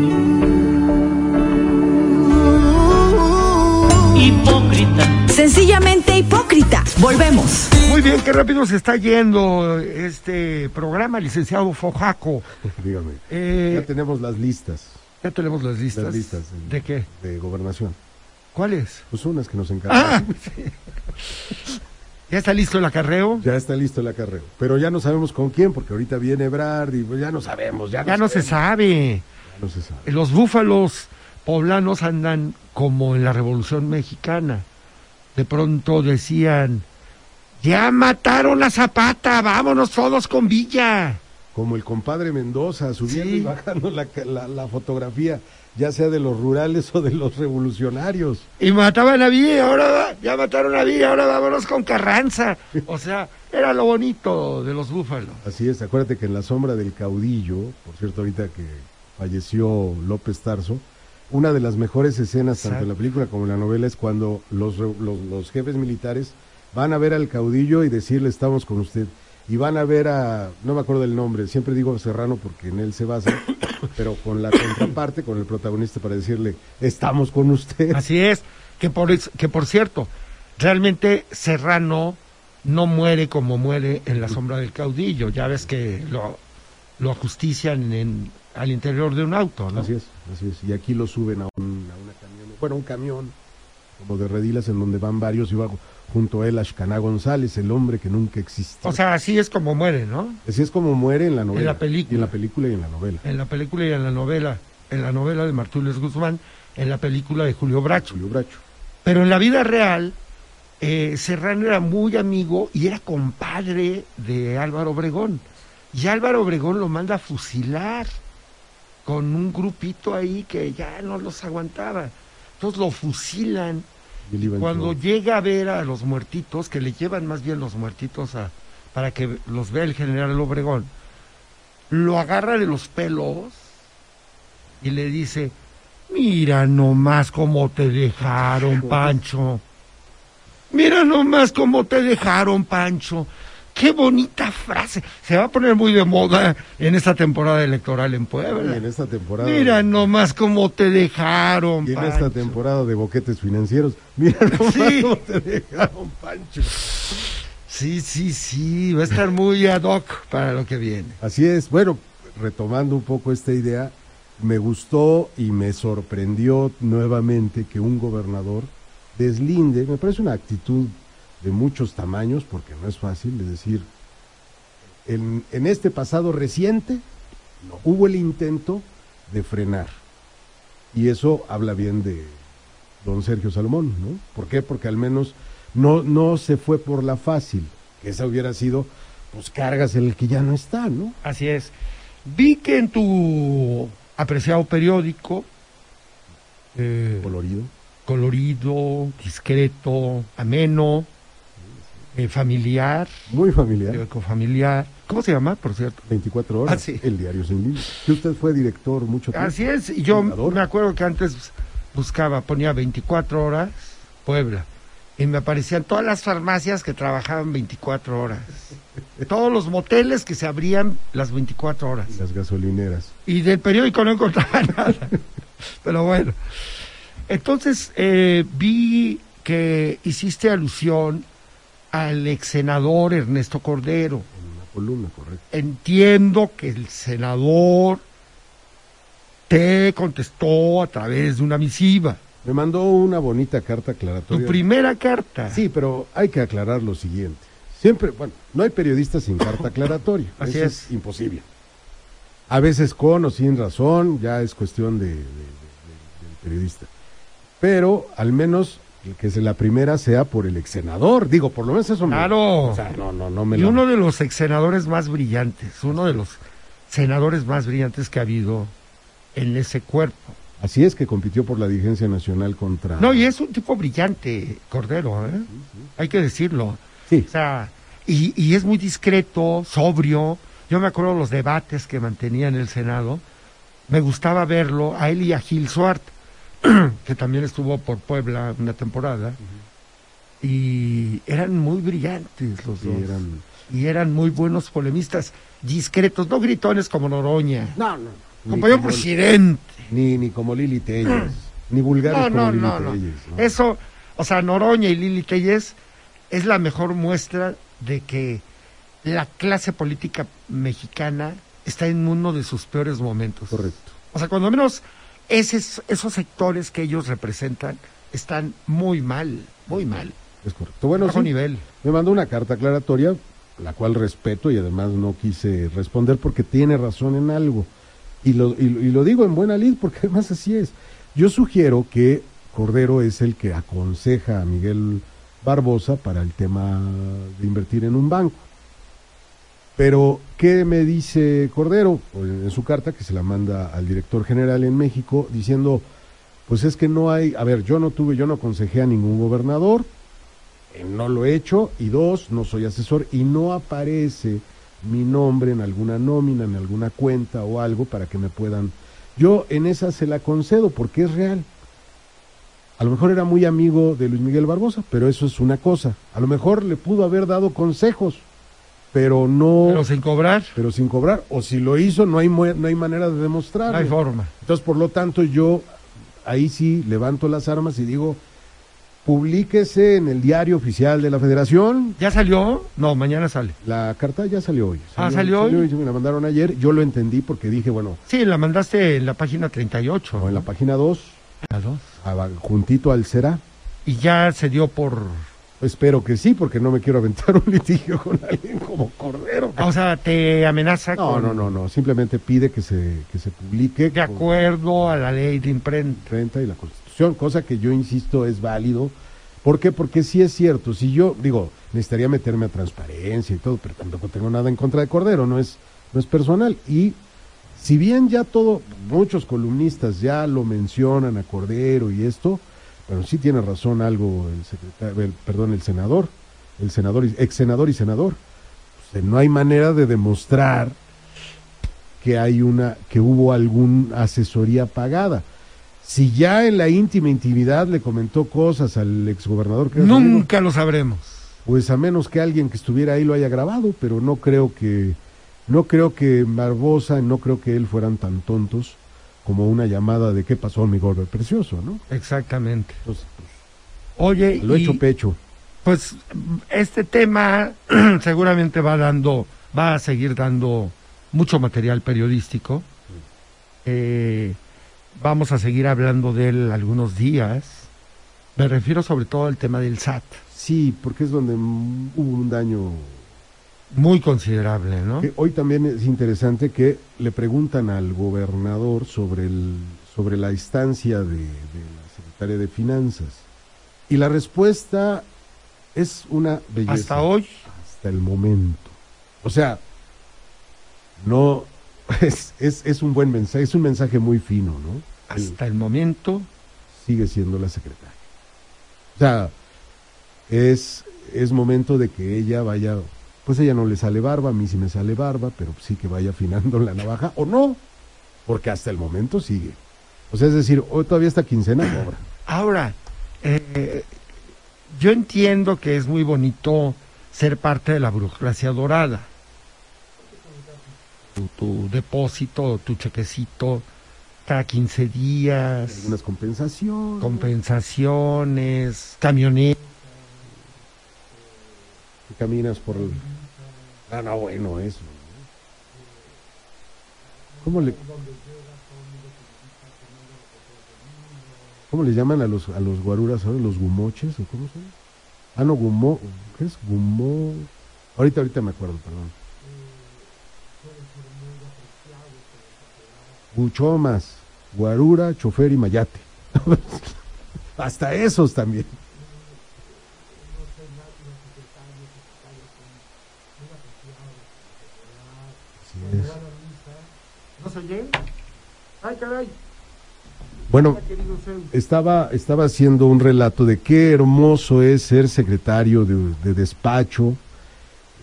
Speaker 2: Hipócrita. Sencillamente hipócrita. Volvemos.
Speaker 3: Muy bien, qué rápido se está yendo este programa, licenciado Fojaco.
Speaker 1: Dígame.
Speaker 3: Eh,
Speaker 1: ya tenemos las listas
Speaker 3: ya tenemos las listas.
Speaker 1: Las listas.
Speaker 3: ¿De qué?
Speaker 1: de gobernación.
Speaker 3: ¿Cuáles?
Speaker 1: Pues unas que nos
Speaker 3: Ah,
Speaker 1: encargan.
Speaker 3: sí. ¿Ya está listo el acarreo?
Speaker 1: Ya está listo el acarreo. Pero ya no sabemos con quién, porque ahorita viene Ebrard y pues ya no sabemos. Ya,
Speaker 3: Ya no se sabe.
Speaker 1: Ya no se sabe.
Speaker 3: Los búfalos poblanos andan como en la Revolución Mexicana. De pronto decían, ya mataron a Zapata, vámonos todos con Villa.
Speaker 1: Como el compadre Mendoza, subiendo
Speaker 3: Sí.
Speaker 1: y bajando la, la- la fotografía, ya sea de los rurales o de los revolucionarios.
Speaker 3: Y mataban a Villa, ahora va- ya mataron a Villa, ahora vámonos con Carranza. O sea, era lo bonito de los búfalos.
Speaker 1: Así es, acuérdate que en la sombra del caudillo, por cierto, ahorita que falleció López Tarso, una de las mejores escenas, tanto en la película como en la novela, es cuando los, los, los jefes militares van a ver al caudillo y decirle estamos con usted. Y van a ver a, no me acuerdo del nombre, siempre digo Serrano porque en él se basa, pero con la contraparte, con el protagonista para decirle estamos con usted.
Speaker 3: Así es, que por, que por cierto, realmente Serrano no muere como muere en la sombra del caudillo. Ya ves que lo, lo ajustician en, al interior de un auto, ¿no?
Speaker 1: Así es, así es. Y aquí lo suben a, un, a una camioneta, bueno, un camión como de redilas en donde van varios y va junto a él Ashkaná González, el hombre que nunca existió.
Speaker 3: O sea, así es como muere, ¿no?
Speaker 1: así es como muere en la novela.
Speaker 3: la película.
Speaker 1: Y en la película y en la novela.
Speaker 3: En la película y en la novela. En la novela de Martínez Guzmán, en la película de Julio Bracho.
Speaker 1: Julio Bracho.
Speaker 3: Pero en la vida real, eh, Serrano era muy amigo y era compadre de Álvaro Obregón. Y Álvaro Obregón lo manda a fusilar con un grupito ahí que ya no los aguantaba. Entonces lo fusilan. Cuando llega a ver a los muertitos, que le llevan más bien los muertitos a, para que los vea el general Obregón, lo agarra de los pelos y le dice, mira nomás cómo te dejaron, Pancho. Mira nomás cómo te dejaron, Pancho. Qué bonita frase. Se va a poner muy de moda en esta temporada electoral en
Speaker 1: Y
Speaker 3: Puebla.
Speaker 1: en esta temporada.
Speaker 3: Mira nomás cómo te dejaron,
Speaker 1: y en esta temporada de boquetes financieros. Mira nomás
Speaker 3: Sí.
Speaker 1: cómo te dejaron, Pancho.
Speaker 3: Sí, sí, sí, va a estar muy ad hoc para lo que viene.
Speaker 1: Así es. Bueno, retomando un poco esta idea, me gustó y me sorprendió nuevamente que un gobernador deslinde, me parece una actitud de muchos tamaños, porque no es fácil, es decir, en, en este pasado reciente no, hubo el intento de frenar. Y eso habla bien de don Sergio Salomón, ¿no? ¿Por qué? Porque al menos no, no se fue por la fácil, que esa hubiera sido, pues cargas el que ya no está, ¿no?
Speaker 3: Así es. Vi que en tu apreciado periódico, eh,
Speaker 1: Colorido.
Speaker 3: colorido, discreto, ameno, eh, familiar,
Speaker 1: Muy familiar.
Speaker 3: familiar, ¿cómo se llama, por cierto?
Speaker 1: 24 horas.
Speaker 3: Ah, sí.
Speaker 1: El diario sin límites. Que usted fue director mucho tiempo.
Speaker 3: Así es, y yo
Speaker 1: Fundador.
Speaker 3: me acuerdo que antes buscaba, ponía 24 horas, Puebla, y me aparecían todas las farmacias que trabajaban 24 horas, todos los moteles que se abrían las 24 horas.
Speaker 1: Las gasolineras.
Speaker 3: Y del periódico no encontraba nada. Pero bueno. Entonces eh, vi que hiciste alusión al ex senador Ernesto Cordero.
Speaker 1: En una columna, correcto.
Speaker 3: Entiendo que el senador te contestó a través de una misiva.
Speaker 1: Me mandó una bonita carta
Speaker 3: Tu
Speaker 1: aclaratoria.
Speaker 3: primera carta.
Speaker 1: Sí, pero hay que aclarar lo siguiente. Siempre, bueno, no hay periodistas sin carta aclaratoria.
Speaker 3: Así
Speaker 1: Eso
Speaker 3: es.
Speaker 1: imposible. A veces con o sin razón, ya es cuestión de, de- de- de- del periodista. Pero al menos que la primera sea por el ex senador. Digo, por lo menos eso me-
Speaker 3: Claro.
Speaker 1: O sea, no, no, no me
Speaker 3: Y
Speaker 1: lo-
Speaker 3: uno de los ex senadores más brillantes, uno de los senadores más brillantes que ha habido en ese cuerpo.
Speaker 1: Así es que compitió por la dirigencia nacional contra.
Speaker 3: No, y es un tipo brillante, Cordero, ¿eh? Hay que decirlo.
Speaker 1: Sí,
Speaker 3: O sea, y, y es muy discreto, sobrio, Yo me acuerdo los debates que mantenía en el Senado. Me gustaba verlo a él y a Gil Suart, que también estuvo por Puebla una temporada. Y eran muy brillantes los
Speaker 1: Sí,
Speaker 3: dos.
Speaker 1: eran-
Speaker 3: Y eran muy buenos polemistas, discretos, no gritones como Noroña.
Speaker 1: No, no.
Speaker 3: Compañero
Speaker 1: como,
Speaker 3: presidente.
Speaker 1: ni, ni como Lili Telles, ni vulgares
Speaker 3: No,
Speaker 1: como
Speaker 3: no,
Speaker 1: Lili
Speaker 3: no.
Speaker 1: Telles. ¿no?
Speaker 3: Eso, o sea, Noroña y Lili Telles es la mejor muestra de que la clase política mexicana está en uno de sus peores momentos.
Speaker 1: Correcto.
Speaker 3: O sea, cuando menos esos, esos sectores que ellos representan están muy mal, muy mal.
Speaker 1: Es correcto. Bueno,
Speaker 3: bajo
Speaker 1: sí,
Speaker 3: nivel.
Speaker 1: me mandó una carta aclaratoria, la cual respeto y además no quise responder porque tiene razón en algo. Y lo, y, lo- y lo digo en buena lid porque además así es. Yo sugiero que Cordero es el que aconseja a Miguel Barbosa para el tema de invertir en un banco. Pero, ¿qué me dice Cordero en su carta que se la manda al director general en México diciendo, pues es que no hay, a ver, yo no tuve, yo no aconsejé a ningún gobernador, eh, no lo he hecho, y dos, no soy asesor y no aparece mi nombre en alguna nómina, en alguna cuenta o algo para que me puedan. Yo en esa se la concedo porque es real. A lo mejor era muy amigo de Luis Miguel Barbosa, pero eso es una cosa. A lo mejor le pudo haber dado consejos, pero no,
Speaker 3: Pero sin cobrar,
Speaker 1: pero sin cobrar. O si lo hizo, no hay, no hay manera de demostrarlo.
Speaker 3: no hay forma.
Speaker 1: Entonces, por lo tanto, yo ahí sí levanto las armas y digo, publíquese en el diario oficial de la federación.
Speaker 3: ¿Ya salió? No, mañana sale.
Speaker 1: La carta ya salió hoy.
Speaker 3: Ah, ¿salió hoy?
Speaker 1: y me la mandaron ayer. Yo lo entendí porque dije, bueno,
Speaker 3: Sí, la mandaste en la página 38.
Speaker 1: o en la página 2,
Speaker 3: La dos.
Speaker 1: juntito al será.
Speaker 3: Y ya se dio por...
Speaker 1: Espero que sí, porque no me quiero aventar un litigio con alguien como Cordero.
Speaker 3: O sea, te amenaza
Speaker 1: No,
Speaker 3: con...
Speaker 1: no, no, no. Simplemente pide que se, que se publique.
Speaker 3: De acuerdo a la ley de imprenta.
Speaker 1: renta y la constitución, cosa que yo insisto es válido. ¿Por qué? Porque sí es cierto, si yo digo, necesitaría meterme a transparencia y todo, pero tampoco tengo nada en contra de Cordero, no es, no es personal. Y si bien ya todo, muchos columnistas ya lo mencionan a Cordero y esto, pero sí tiene razón algo el secretario, el- perdón, el senador, el senador, y- ex senador y senador. Pues, no hay manera de demostrar que hay una, que hubo alguna asesoría pagada. Si ya en la íntima intimidad le comentó cosas al exgobernador
Speaker 3: Nunca lo sabremos.
Speaker 1: pues a menos que alguien que estuviera ahí lo haya grabado, pero no creo que no creo que Barbosa, no creo que él fueran tan tontos como una llamada de qué pasó mi gordo precioso, ¿no?
Speaker 3: Exactamente.
Speaker 1: Entonces,
Speaker 3: Oye,
Speaker 1: lo he
Speaker 3: y,
Speaker 1: hecho pecho.
Speaker 3: pues este tema seguramente va dando, va a seguir dando mucho material periodístico. Eh, vamos a seguir hablando de él algunos días. Me refiero sobre todo al tema del SAT,
Speaker 1: Sí, porque es donde hubo un daño
Speaker 3: muy considerable, ¿no?
Speaker 1: Que hoy también es interesante que le preguntan al gobernador sobre, el, sobre la instancia de, de la secretaria de Finanzas. Y la respuesta es una belleza.
Speaker 3: Hasta hoy,
Speaker 1: Hasta el momento. O sea, no. Es, es, es un buen mensaje, es un mensaje muy fino, ¿no? El-
Speaker 3: hasta el momento,
Speaker 1: sigue siendo la secretaria. O sea, es, es momento de que ella vaya, pues ella no le sale barba, a mí sí me sale barba, pero sí que vaya afinando la navaja, o no, porque hasta el momento sigue. O sea, es decir, hoy todavía esta quincena cobra.
Speaker 3: Ahora, eh, yo entiendo que es muy bonito ser parte de la burocracia dorada. Tu, tu depósito, tu chequecito, cada 15 días,
Speaker 1: Algunas compensaciones.
Speaker 3: compensaciones, camionetas.
Speaker 1: Que caminas por el... Ah, no, bueno, eso. ¿Cómo le... ¿Cómo le llaman a los, a los guaruras ahora? ¿Los gumoches o cómo son? Ah, no, gumo... ¿Qué es? Gumo... Ahorita, ahorita me acuerdo, perdón. Guchomas, guarura, chofer y mayate. Hasta esos también. Es.
Speaker 3: ¿No se oye? ¡Ay, caray!
Speaker 1: Bueno, estaba, estaba haciendo un relato de qué hermoso es ser secretario de, de despacho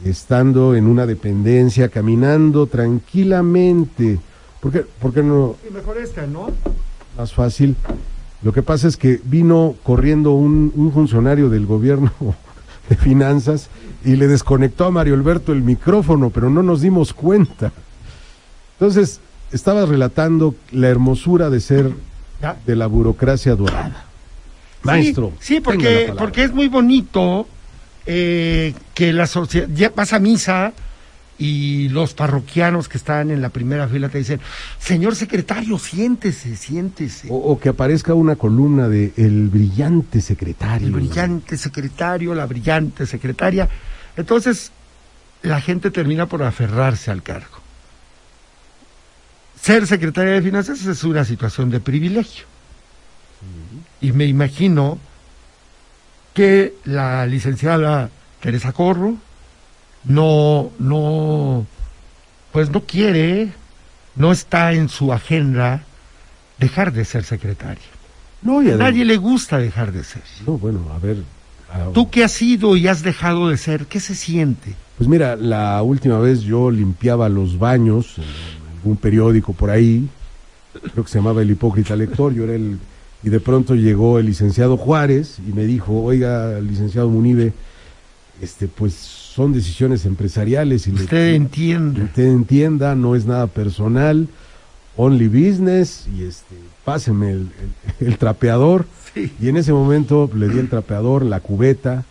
Speaker 1: estando en una dependencia, caminando tranquilamente. ¿Por qué, por qué no
Speaker 3: Y ¿no?
Speaker 1: más fácil? Lo que pasa es que vino corriendo un, un funcionario del gobierno de finanzas y le desconectó a Mario Alberto el micrófono, pero no nos dimos cuenta. Entonces, estabas relatando la hermosura de ser de la burocracia dorada. Maestro.
Speaker 3: Sí, porque, porque es muy bonito eh, que la sociedad, ya vas a misa y los parroquianos que están en la primera fila te dicen, señor secretario, siéntese, siéntese.
Speaker 1: O, o que aparezca una columna de el brillante secretario.
Speaker 3: el brillante secretario, la brillante secretaria. Entonces, la gente termina por aferrarse al cargo. Ser secretaria de Finanzas es una situación de privilegio. Y me imagino que la licenciada Teresa Corro no, no, pues no quiere, no está en su agenda dejar de ser secretaria.
Speaker 1: No,
Speaker 3: A nadie le gusta dejar de ser.
Speaker 1: No, bueno, a ver. a-
Speaker 3: Tú que has sido y has dejado de ser, ¿qué se siente?
Speaker 1: Pues mira, la última vez yo limpiaba los baños en algún periódico por ahí, creo que se llamaba El Hipócrita Lector, yo era el... Y de pronto llegó el licenciado Juárez y me dijo, oiga, licenciado Munive, este, pues son decisiones empresariales y le-
Speaker 3: Usted entiende.
Speaker 1: usted entienda, no es nada personal, only business, y este, páseme el, el- el trapeador.
Speaker 3: Sí.
Speaker 1: Y en ese momento le di el trapeador, la cubeta,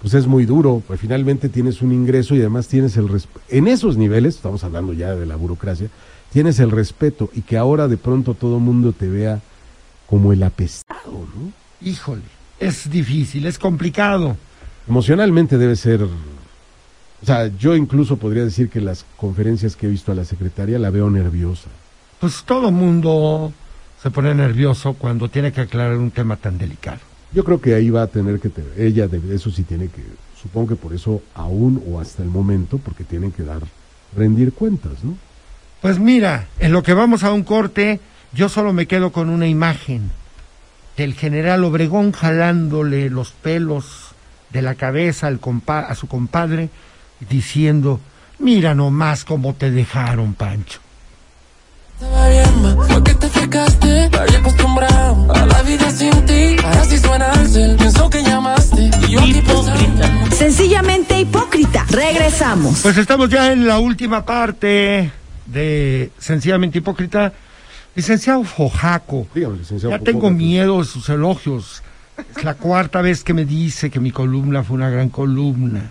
Speaker 1: pues es muy duro, pues finalmente tienes un ingreso y además tienes el respeto. En esos niveles, estamos hablando ya de la burocracia, tienes el respeto y que ahora de pronto todo mundo te vea como el apestado, ¿no?
Speaker 3: Híjole, es difícil, es complicado.
Speaker 1: Emocionalmente debe ser... O sea, yo incluso podría decir que las conferencias que he visto a la secretaria la veo nerviosa.
Speaker 3: Pues todo mundo se pone nervioso cuando tiene que aclarar un tema tan delicado.
Speaker 1: Yo creo que ahí va a tener que, ella de eso sí tiene que, supongo que por eso aún o hasta el momento, porque tienen que dar, rendir cuentas, ¿no?
Speaker 3: Pues mira, en lo que vamos a un corte, yo solo me quedo con una imagen del general Obregón jalándole los pelos de la cabeza al compa- a su compadre, diciendo, mira nomás cómo te dejaron, Pancho.
Speaker 5: Estaba bien, ma, fue que te fijaste. Me había acostumbrado a la vida sin ti. Ahora sí suena el cel, pensó que llamaste. Y yo aquí pensando.
Speaker 2: Sencillamente hipócrita. Regresamos.
Speaker 3: Pues estamos ya en la última parte de Sencillamente Hipócrita. Licenciado Fojaco,
Speaker 1: Dígame, licenciado.
Speaker 3: ya tengo miedo de sus elogios. Es la cuarta vez que me dice que mi columna fue una gran columna.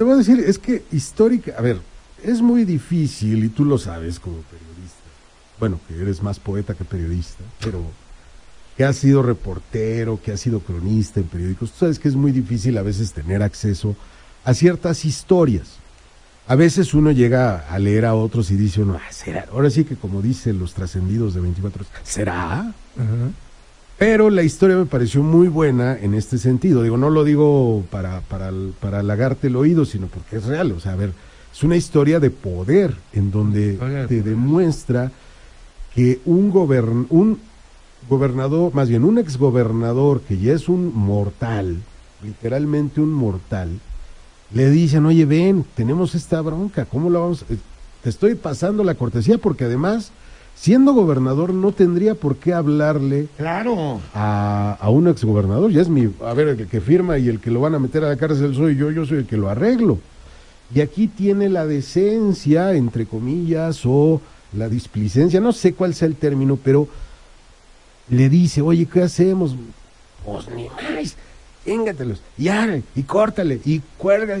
Speaker 1: Te voy a decir, es que histórica, a ver, es muy difícil y tú lo sabes como periodista. Bueno, que eres más poeta que periodista, pero que has sido reportero, que has sido cronista en periódicos, tú sabes que es muy difícil a veces tener acceso a ciertas historias. A veces uno llega a leer a otros y dice uno, ah, será, ahora sí que como dicen los trascendidos de 24 horas, ¿será? Pero la historia me pareció muy buena en este sentido. Digo, no lo digo para, para, para halagarte el oído, sino porque es real. O sea, a ver, es una historia de poder en donde te demuestra que un, gobern, un gobernador, más bien un exgobernador que ya es un mortal, literalmente un mortal, le dicen, oye, ven, tenemos esta bronca, ¿cómo la vamos? a-?" Te estoy pasando la cortesía porque además, siendo gobernador, no tendría por qué hablarle
Speaker 3: Claro.
Speaker 1: a, a un exgobernador. Ya es mi, a ver, el que firma y el que lo van a meter a la cárcel soy yo, yo soy el que lo arreglo. Y aquí tiene la decencia, entre comillas, o la displicencia, no sé cuál sea el término, pero le dice, oye, ¿qué hacemos? Pues ni más, téngatelos, y ya, y córtale, y cuelga.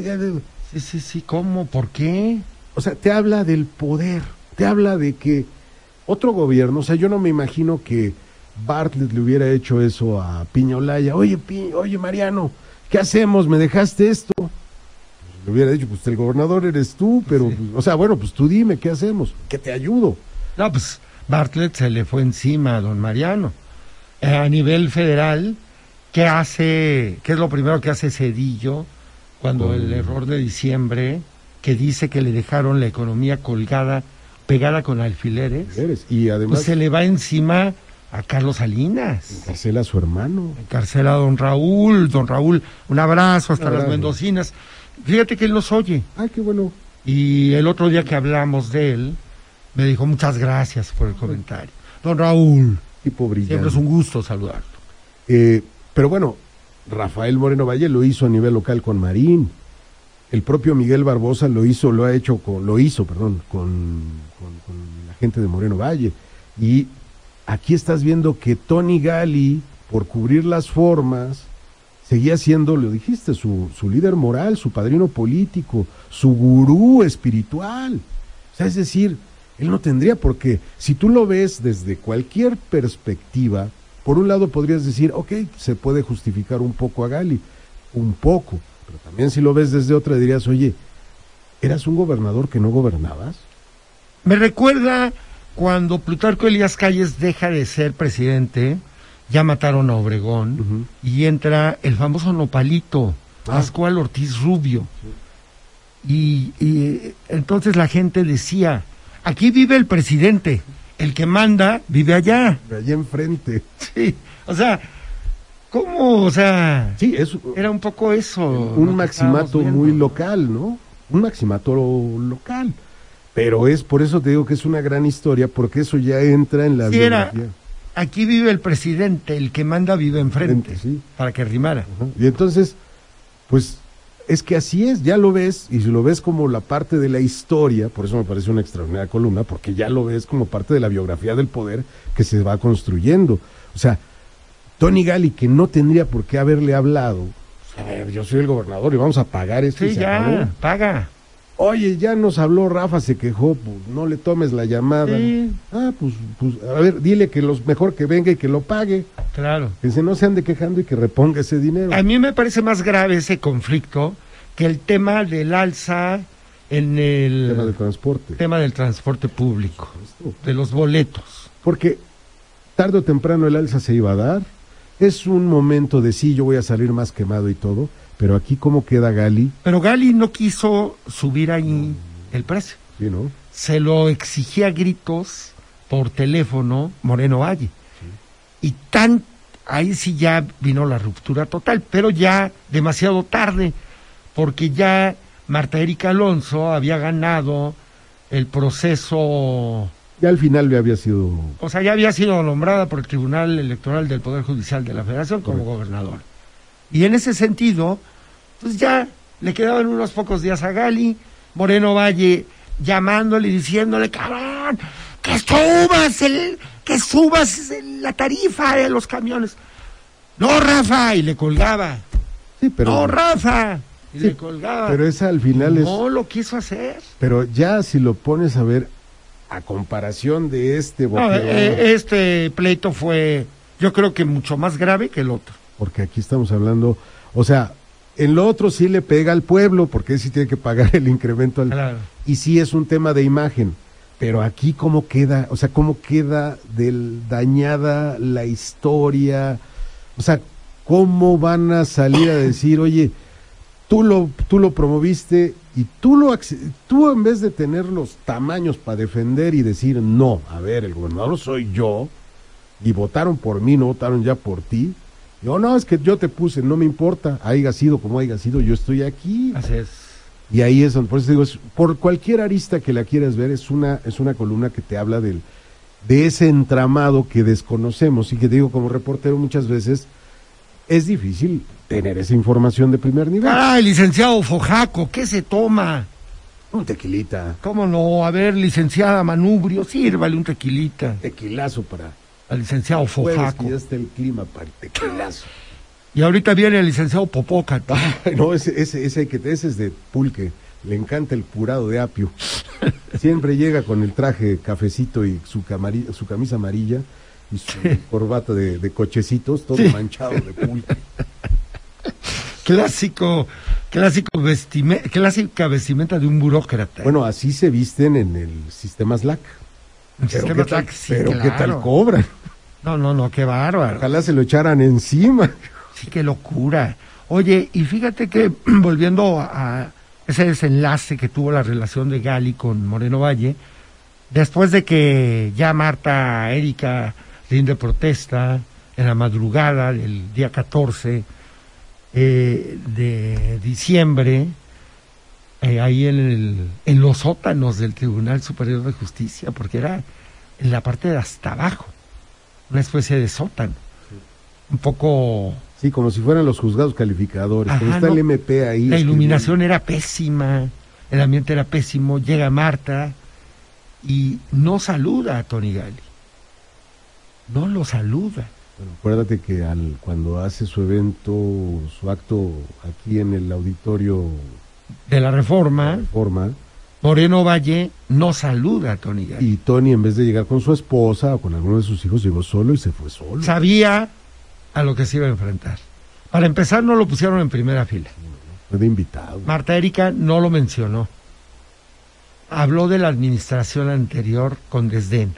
Speaker 3: Sí, sí, sí, ¿cómo? ¿Por qué?
Speaker 1: o sea, te habla del poder, te habla de que otro gobierno, o sea, yo no me imagino que Bartlett le hubiera hecho eso a Piñolaya, oye, Pi- oye Mariano, ¿qué hacemos? ¿Me dejaste esto? Le hubiera dicho, pues el gobernador eres tú, pero,
Speaker 3: Sí.
Speaker 1: pues, o sea, bueno, pues tú dime, ¿qué hacemos? Que te ayudo.
Speaker 3: No, pues Bartlett se le fue encima a don Mariano. Eh, a nivel federal, ¿qué hace? ¿Qué es lo primero que hace Cedillo cuando el error de diciembre que dice que le dejaron la economía colgada, pegada con alfileres?
Speaker 1: Eres. Y además,
Speaker 3: Pues se le va encima a Carlos Salinas.
Speaker 1: encarcela a su hermano.
Speaker 3: Encarcela a don Raúl, don Raúl, un abrazo hasta las mendocinas. fíjate que él nos oye.
Speaker 1: Ay, qué bueno.
Speaker 3: Y el otro día que hablamos de él, me dijo muchas gracias por el comentario. Don Raúl,
Speaker 1: Tipo brillante.
Speaker 3: siempre es un gusto saludarlo.
Speaker 1: Eh, pero bueno, Rafael Moreno Valle lo hizo a nivel local con Marín. El propio Miguel Barbosa lo hizo, lo ha hecho con, lo hizo, perdón, con, la gente de Moreno Valle. Y aquí estás viendo que Tony Gali, por cubrir las formas, seguía siendo, lo dijiste, su, su líder moral, su padrino político, su gurú espiritual. O sea, es decir, él no tendría por qué. Si tú lo ves desde cualquier perspectiva, por un lado podrías decir, ok, se puede justificar un poco a Gali, un poco, pero también si lo ves desde otra dirías, oye, ¿eras un gobernador que no gobernabas?
Speaker 3: Me recuerda cuando Plutarco Elías Calles deja de ser presidente, ya mataron a Obregón, y entra el famoso nopalito,
Speaker 1: Ah.
Speaker 3: Pascual Ortiz Rubio. Y, y, entonces la gente decía, aquí vive el presidente, el que manda vive allá.
Speaker 1: Allá enfrente.
Speaker 3: Sí, o sea, ¿cómo? O sea,
Speaker 1: Sí, es
Speaker 3: era un poco eso.
Speaker 1: un maximato muy local, ¿no? Un maximato local. Pero es por eso te digo que es una gran historia, porque eso ya entra en la
Speaker 3: Sí, era-
Speaker 1: biografía.
Speaker 3: Aquí vive el presidente, el que manda vive enfrente,
Speaker 1: Enfrente, sí.
Speaker 3: para que rimara.
Speaker 1: Ajá. Y entonces, pues es que así es, ya lo ves, y si lo ves como la parte de la historia, por eso me parece una extraordinaria columna, porque ya lo ves como parte de la biografía del poder que se va construyendo. O sea, Tony Gali, que no tendría por qué haberle hablado, a ver, yo soy el gobernador y vamos a pagar esto. y
Speaker 3: Sí,
Speaker 1: acabó.
Speaker 3: ya, paga.
Speaker 1: Oye, ya nos habló Rafa, se quejó, pues no le tomes la llamada.
Speaker 3: Sí.
Speaker 1: Ah, pues, pues, a ver, dile que los mejor que venga y que lo pague,
Speaker 3: Claro.
Speaker 1: que se no se ande quejando y que reponga ese dinero.
Speaker 3: A mí me parece más grave ese conflicto que el tema del alza en el
Speaker 1: tema de transporte.
Speaker 3: tema del transporte público, de los boletos.
Speaker 1: Porque tarde o temprano el alza se iba a dar. Es un momento de sí, yo voy a salir más quemado y todo, pero aquí cómo queda Gali,
Speaker 3: Pero Gali no quiso subir ahí el precio.
Speaker 1: ¿sí, no?
Speaker 3: Se lo exigía a gritos por teléfono Moreno Valle. Y tan ahí sí ya vino la ruptura total, pero ya demasiado tarde, porque ya Marta Erika Alonso había ganado el proceso,
Speaker 1: Ya al final le había sido
Speaker 3: o sea, ya había sido nombrada por el Tribunal Electoral del Poder Judicial de la Federación como
Speaker 1: Correcto.
Speaker 3: gobernadora. Y en ese sentido, pues ya le quedaban unos pocos días a Gali, Moreno Valle llamándole y diciéndole, cabrón, que subas el, que subas la tarifa de los camiones. No, Rafa, y le colgaba.
Speaker 1: Sí, pero
Speaker 3: no, Rafa, y
Speaker 1: Sí,
Speaker 3: le colgaba.
Speaker 1: pero esa al final es
Speaker 3: no lo quiso hacer.
Speaker 1: pero ya si lo pones a ver a comparación de este
Speaker 3: No,
Speaker 1: boquerón,
Speaker 3: eh, este pleito fue, yo creo que mucho más grave que el otro.
Speaker 1: porque aquí estamos hablando, o sea, en lo otro sí le pega al pueblo, porque sí tiene que pagar el incremento al
Speaker 3: Claro.
Speaker 1: y sí es un tema de imagen, pero aquí cómo queda, o sea, cómo queda del dañada la historia, o sea, cómo van a salir a decir, oye, tú lo, tú lo promoviste y tú lo, tú en vez de tener los tamaños para defender y decir, no, a ver, el gobernador soy yo y votaron por mí, no votaron ya por ti. Yo no, es que yo te puse, no me importa, haya sido como haya sido, yo estoy aquí.
Speaker 3: Así es.
Speaker 1: Y ahí es donde, por eso digo, es- por cualquier arista que la quieras ver, es una, es una columna que te habla del, de ese entramado que desconocemos y que digo como reportero muchas veces es difícil tener esa información de primer nivel.
Speaker 3: Ay, licenciado Fojaco, ¿qué se toma?
Speaker 1: Un tequilita,
Speaker 3: ¿Cómo no? A ver, licenciada Manubrio, sírvale un tequilita
Speaker 1: tequilazo para
Speaker 3: al licenciado Fojaco.
Speaker 1: ya está el clima para el tequilazo.
Speaker 3: Y ahorita viene el licenciado Popoca.
Speaker 1: Ay, no, ese, ese, ese, que, ese es de pulque, le encanta el purado de apio. Siempre llega con el traje cafecito y su, camari- su camisa amarilla y su corbata de, de cochecitos, todo manchado de pulque.
Speaker 3: Clásico, clásico vestime- clásica vestimenta de un burócrata.
Speaker 1: Bueno, así se visten en el sistema Slack.
Speaker 3: el
Speaker 1: Pero,
Speaker 3: sistema
Speaker 1: ¿qué tal,
Speaker 3: Slack, sí,
Speaker 1: pero ¿qué tal cobran?
Speaker 3: No, no, no, qué bárbaro.
Speaker 1: Ojalá se lo echaran encima.
Speaker 3: Sí, qué locura. Oye, y fíjate que volviendo a ese desenlace que tuvo la relación de Gali con Moreno Valle, después de que ya Marta Erika rinde protesta en la madrugada del día 14 eh, de diciembre, eh, ahí en, el, en los sótanos del Tribunal Superior de Justicia, porque era en la parte de hasta abajo, una especie de sótano. Un poco...
Speaker 1: Sí, como si fueran los juzgados calificadores. pero está
Speaker 3: no.
Speaker 1: el MP ahí.
Speaker 3: La iluminación era pésima, el ambiente era pésimo, llega Marta y no saluda a Tony Gali. No lo saluda.
Speaker 1: Bueno, acuérdate que al, cuando hace su evento, su acto aquí en el auditorio
Speaker 3: De la reforma,
Speaker 1: Reforma,
Speaker 3: Moreno Valle no saluda a Tony
Speaker 1: y Tony en vez de llegar con su esposa o con alguno de sus hijos, llegó solo y se fue solo.
Speaker 3: Sabía a lo que se iba a enfrentar. Para empezar, no lo pusieron en primera fila.
Speaker 1: Fue de invitado.
Speaker 3: Marta Erika no lo mencionó. Habló de la administración anterior con desdén.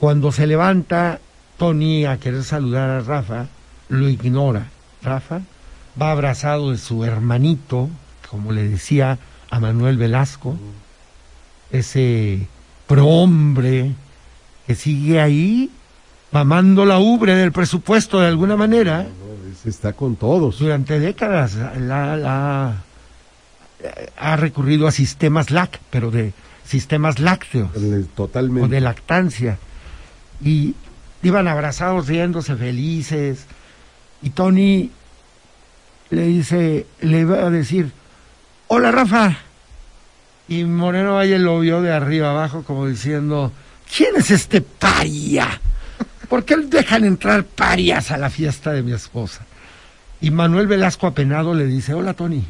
Speaker 3: Cuando se levanta Tony a querer saludar a Rafa, lo ignora. Rafa va abrazado de su hermanito, como le decía a Manuel Velasco, ese prohombre que sigue ahí mamando la ubre del presupuesto de alguna manera
Speaker 1: está con todos.
Speaker 3: durante décadas la, la- ha recurrido a sistemas LAC, pero de sistemas lácteos
Speaker 1: Totalmente.
Speaker 3: o de lactancia. Y iban abrazados, riéndose, felices. Y Tony le dice, le iba a decir, hola Rafa. Y Moreno Valle lo vio de arriba abajo como diciendo, ¿quién es este paria? ¿Por qué dejan entrar parias a la fiesta de mi esposa? Y Manuel Velasco apenado le dice, hola Tony.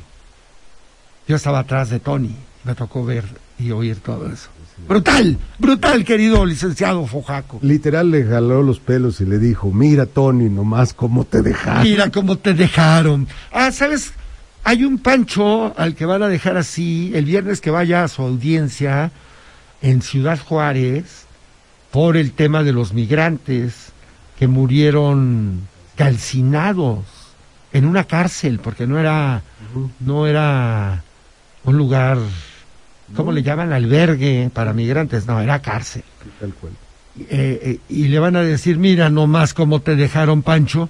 Speaker 3: Yo estaba atrás de Tony, me tocó ver y oír todo eso. Brutal, brutal, querido licenciado Fojaco.
Speaker 1: Literal le jaló los pelos y le dijo, mira Tony, nomás cómo te dejaron.
Speaker 3: Mira cómo te dejaron. Ah, ¿sabes? Hay un pancho al que van a dejar así el viernes que vaya a su audiencia en Ciudad Juárez por el tema de los migrantes que murieron calcinados en una cárcel porque no era no era un lugar ¿cómo le llaman? albergue para migrantes, no, era cárcel.
Speaker 1: Tal cual.
Speaker 3: Eh, eh, y le van a decir, mira nomás cómo te dejaron Pancho.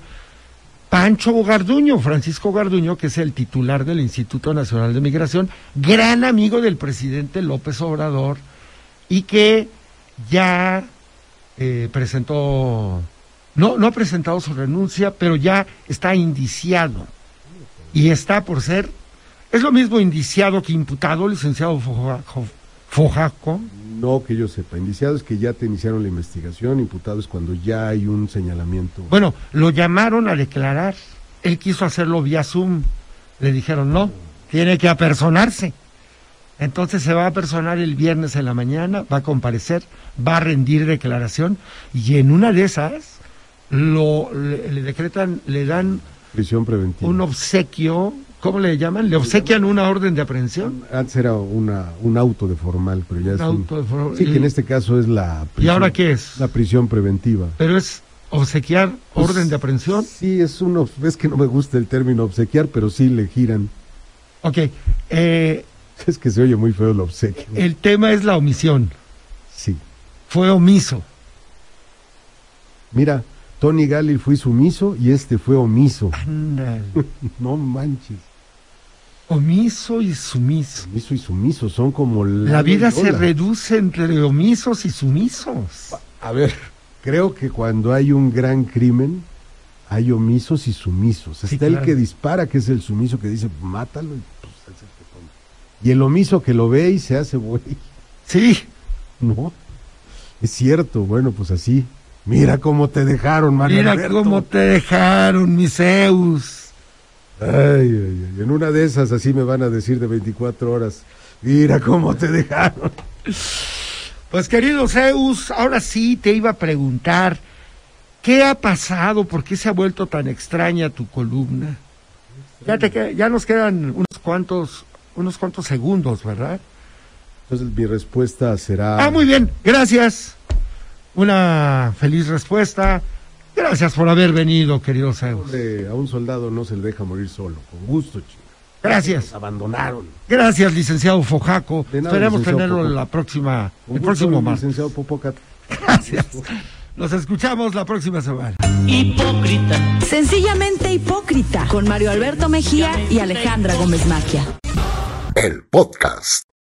Speaker 3: Pancho Garduño, Francisco Garduño, que es el titular del Instituto Nacional de Migración, gran amigo del presidente López Obrador, y que ya eh, presentó, no, no ha presentado su renuncia, pero ya está indiciado. Y está por ser, es lo mismo indiciado que imputado, licenciado Foja- Fojaco.
Speaker 1: No que yo sepa. Indiciado es que ya te iniciaron la investigación, imputado es cuando ya hay un señalamiento.
Speaker 3: Bueno, lo llamaron a declarar. Él quiso hacerlo vía Zoom. Le dijeron, no, tiene que apersonarse. Entonces se va a apersonar el viernes en la mañana, va a comparecer, va a rendir declaración y en una de esas lo, le, le decretan, le dan
Speaker 1: Prisión preventiva.
Speaker 3: un obsequio, ¿cómo le llaman? Le obsequian una orden de aprehensión.
Speaker 1: Antes era una, un auto de formal, pero ya
Speaker 3: Un
Speaker 1: es un-
Speaker 3: auto de for-
Speaker 1: Sí, que en este caso es la
Speaker 3: ¿Y ahora qué es?
Speaker 1: La prisión preventiva.
Speaker 3: Pero es obsequiar
Speaker 1: Pues,
Speaker 3: orden de aprehensión.
Speaker 1: Sí, es uno, es que no me gusta el término obsequiar, pero sí le giran.
Speaker 3: Ok, eh,
Speaker 1: Es que se oye muy feo el obsequio.
Speaker 3: el tema es la omisión.
Speaker 1: Sí.
Speaker 3: Fue omiso.
Speaker 1: Mira, Tony Gali fue sumiso y este fue omiso.
Speaker 3: Ándale.
Speaker 1: No manches.
Speaker 3: Omiso y sumiso.
Speaker 1: Omiso y sumiso son como la,
Speaker 3: La vida se reduce entre omisos y sumisos.
Speaker 1: A ver, creo que cuando hay un gran crimen, hay omisos y sumisos.
Speaker 3: Sí,
Speaker 1: Está el que dispara, que es el sumiso, que dice, mátalo, y pues es el que. Y el omiso que lo ve y se hace güey.
Speaker 3: Sí,
Speaker 1: No, es cierto, bueno, pues así. Mira cómo te dejaron, Mario
Speaker 3: mira
Speaker 1: Alberto.
Speaker 3: cómo te dejaron, mi Zeus.
Speaker 1: Ay, ay, ay, en una de esas así me van a decir de 24 horas. Mira cómo te dejaron.
Speaker 3: Pues querido Zeus, ahora sí te iba a preguntar, ¿qué ha pasado? ¿Por qué se ha vuelto tan extraña tu columna? Ya, te, ya nos quedan unos cuantos, unos cuantos segundos, ¿verdad?
Speaker 1: Entonces mi respuesta será...
Speaker 3: Ah, muy bien, gracias. Una feliz respuesta. Gracias por haber venido, querido Zeus.
Speaker 1: Hombre, a un soldado no se le deja morir solo. Con gusto, chico.
Speaker 3: Gracias.
Speaker 1: Abandonaron.
Speaker 3: Gracias, licenciado Fojaco.
Speaker 1: De nada,
Speaker 3: Esperemos
Speaker 1: licenciado
Speaker 3: tenerlo
Speaker 1: Popo.
Speaker 3: la próxima,
Speaker 1: Con
Speaker 3: el
Speaker 1: gusto,
Speaker 3: próximo martes.
Speaker 1: licenciado Popocat.
Speaker 3: Gracias. Nos escuchamos la próxima semana.
Speaker 2: Sencillamente hipócrita con Mario Alberto Mejía y Alejandra Gómez Maquia.
Speaker 1: el podcast.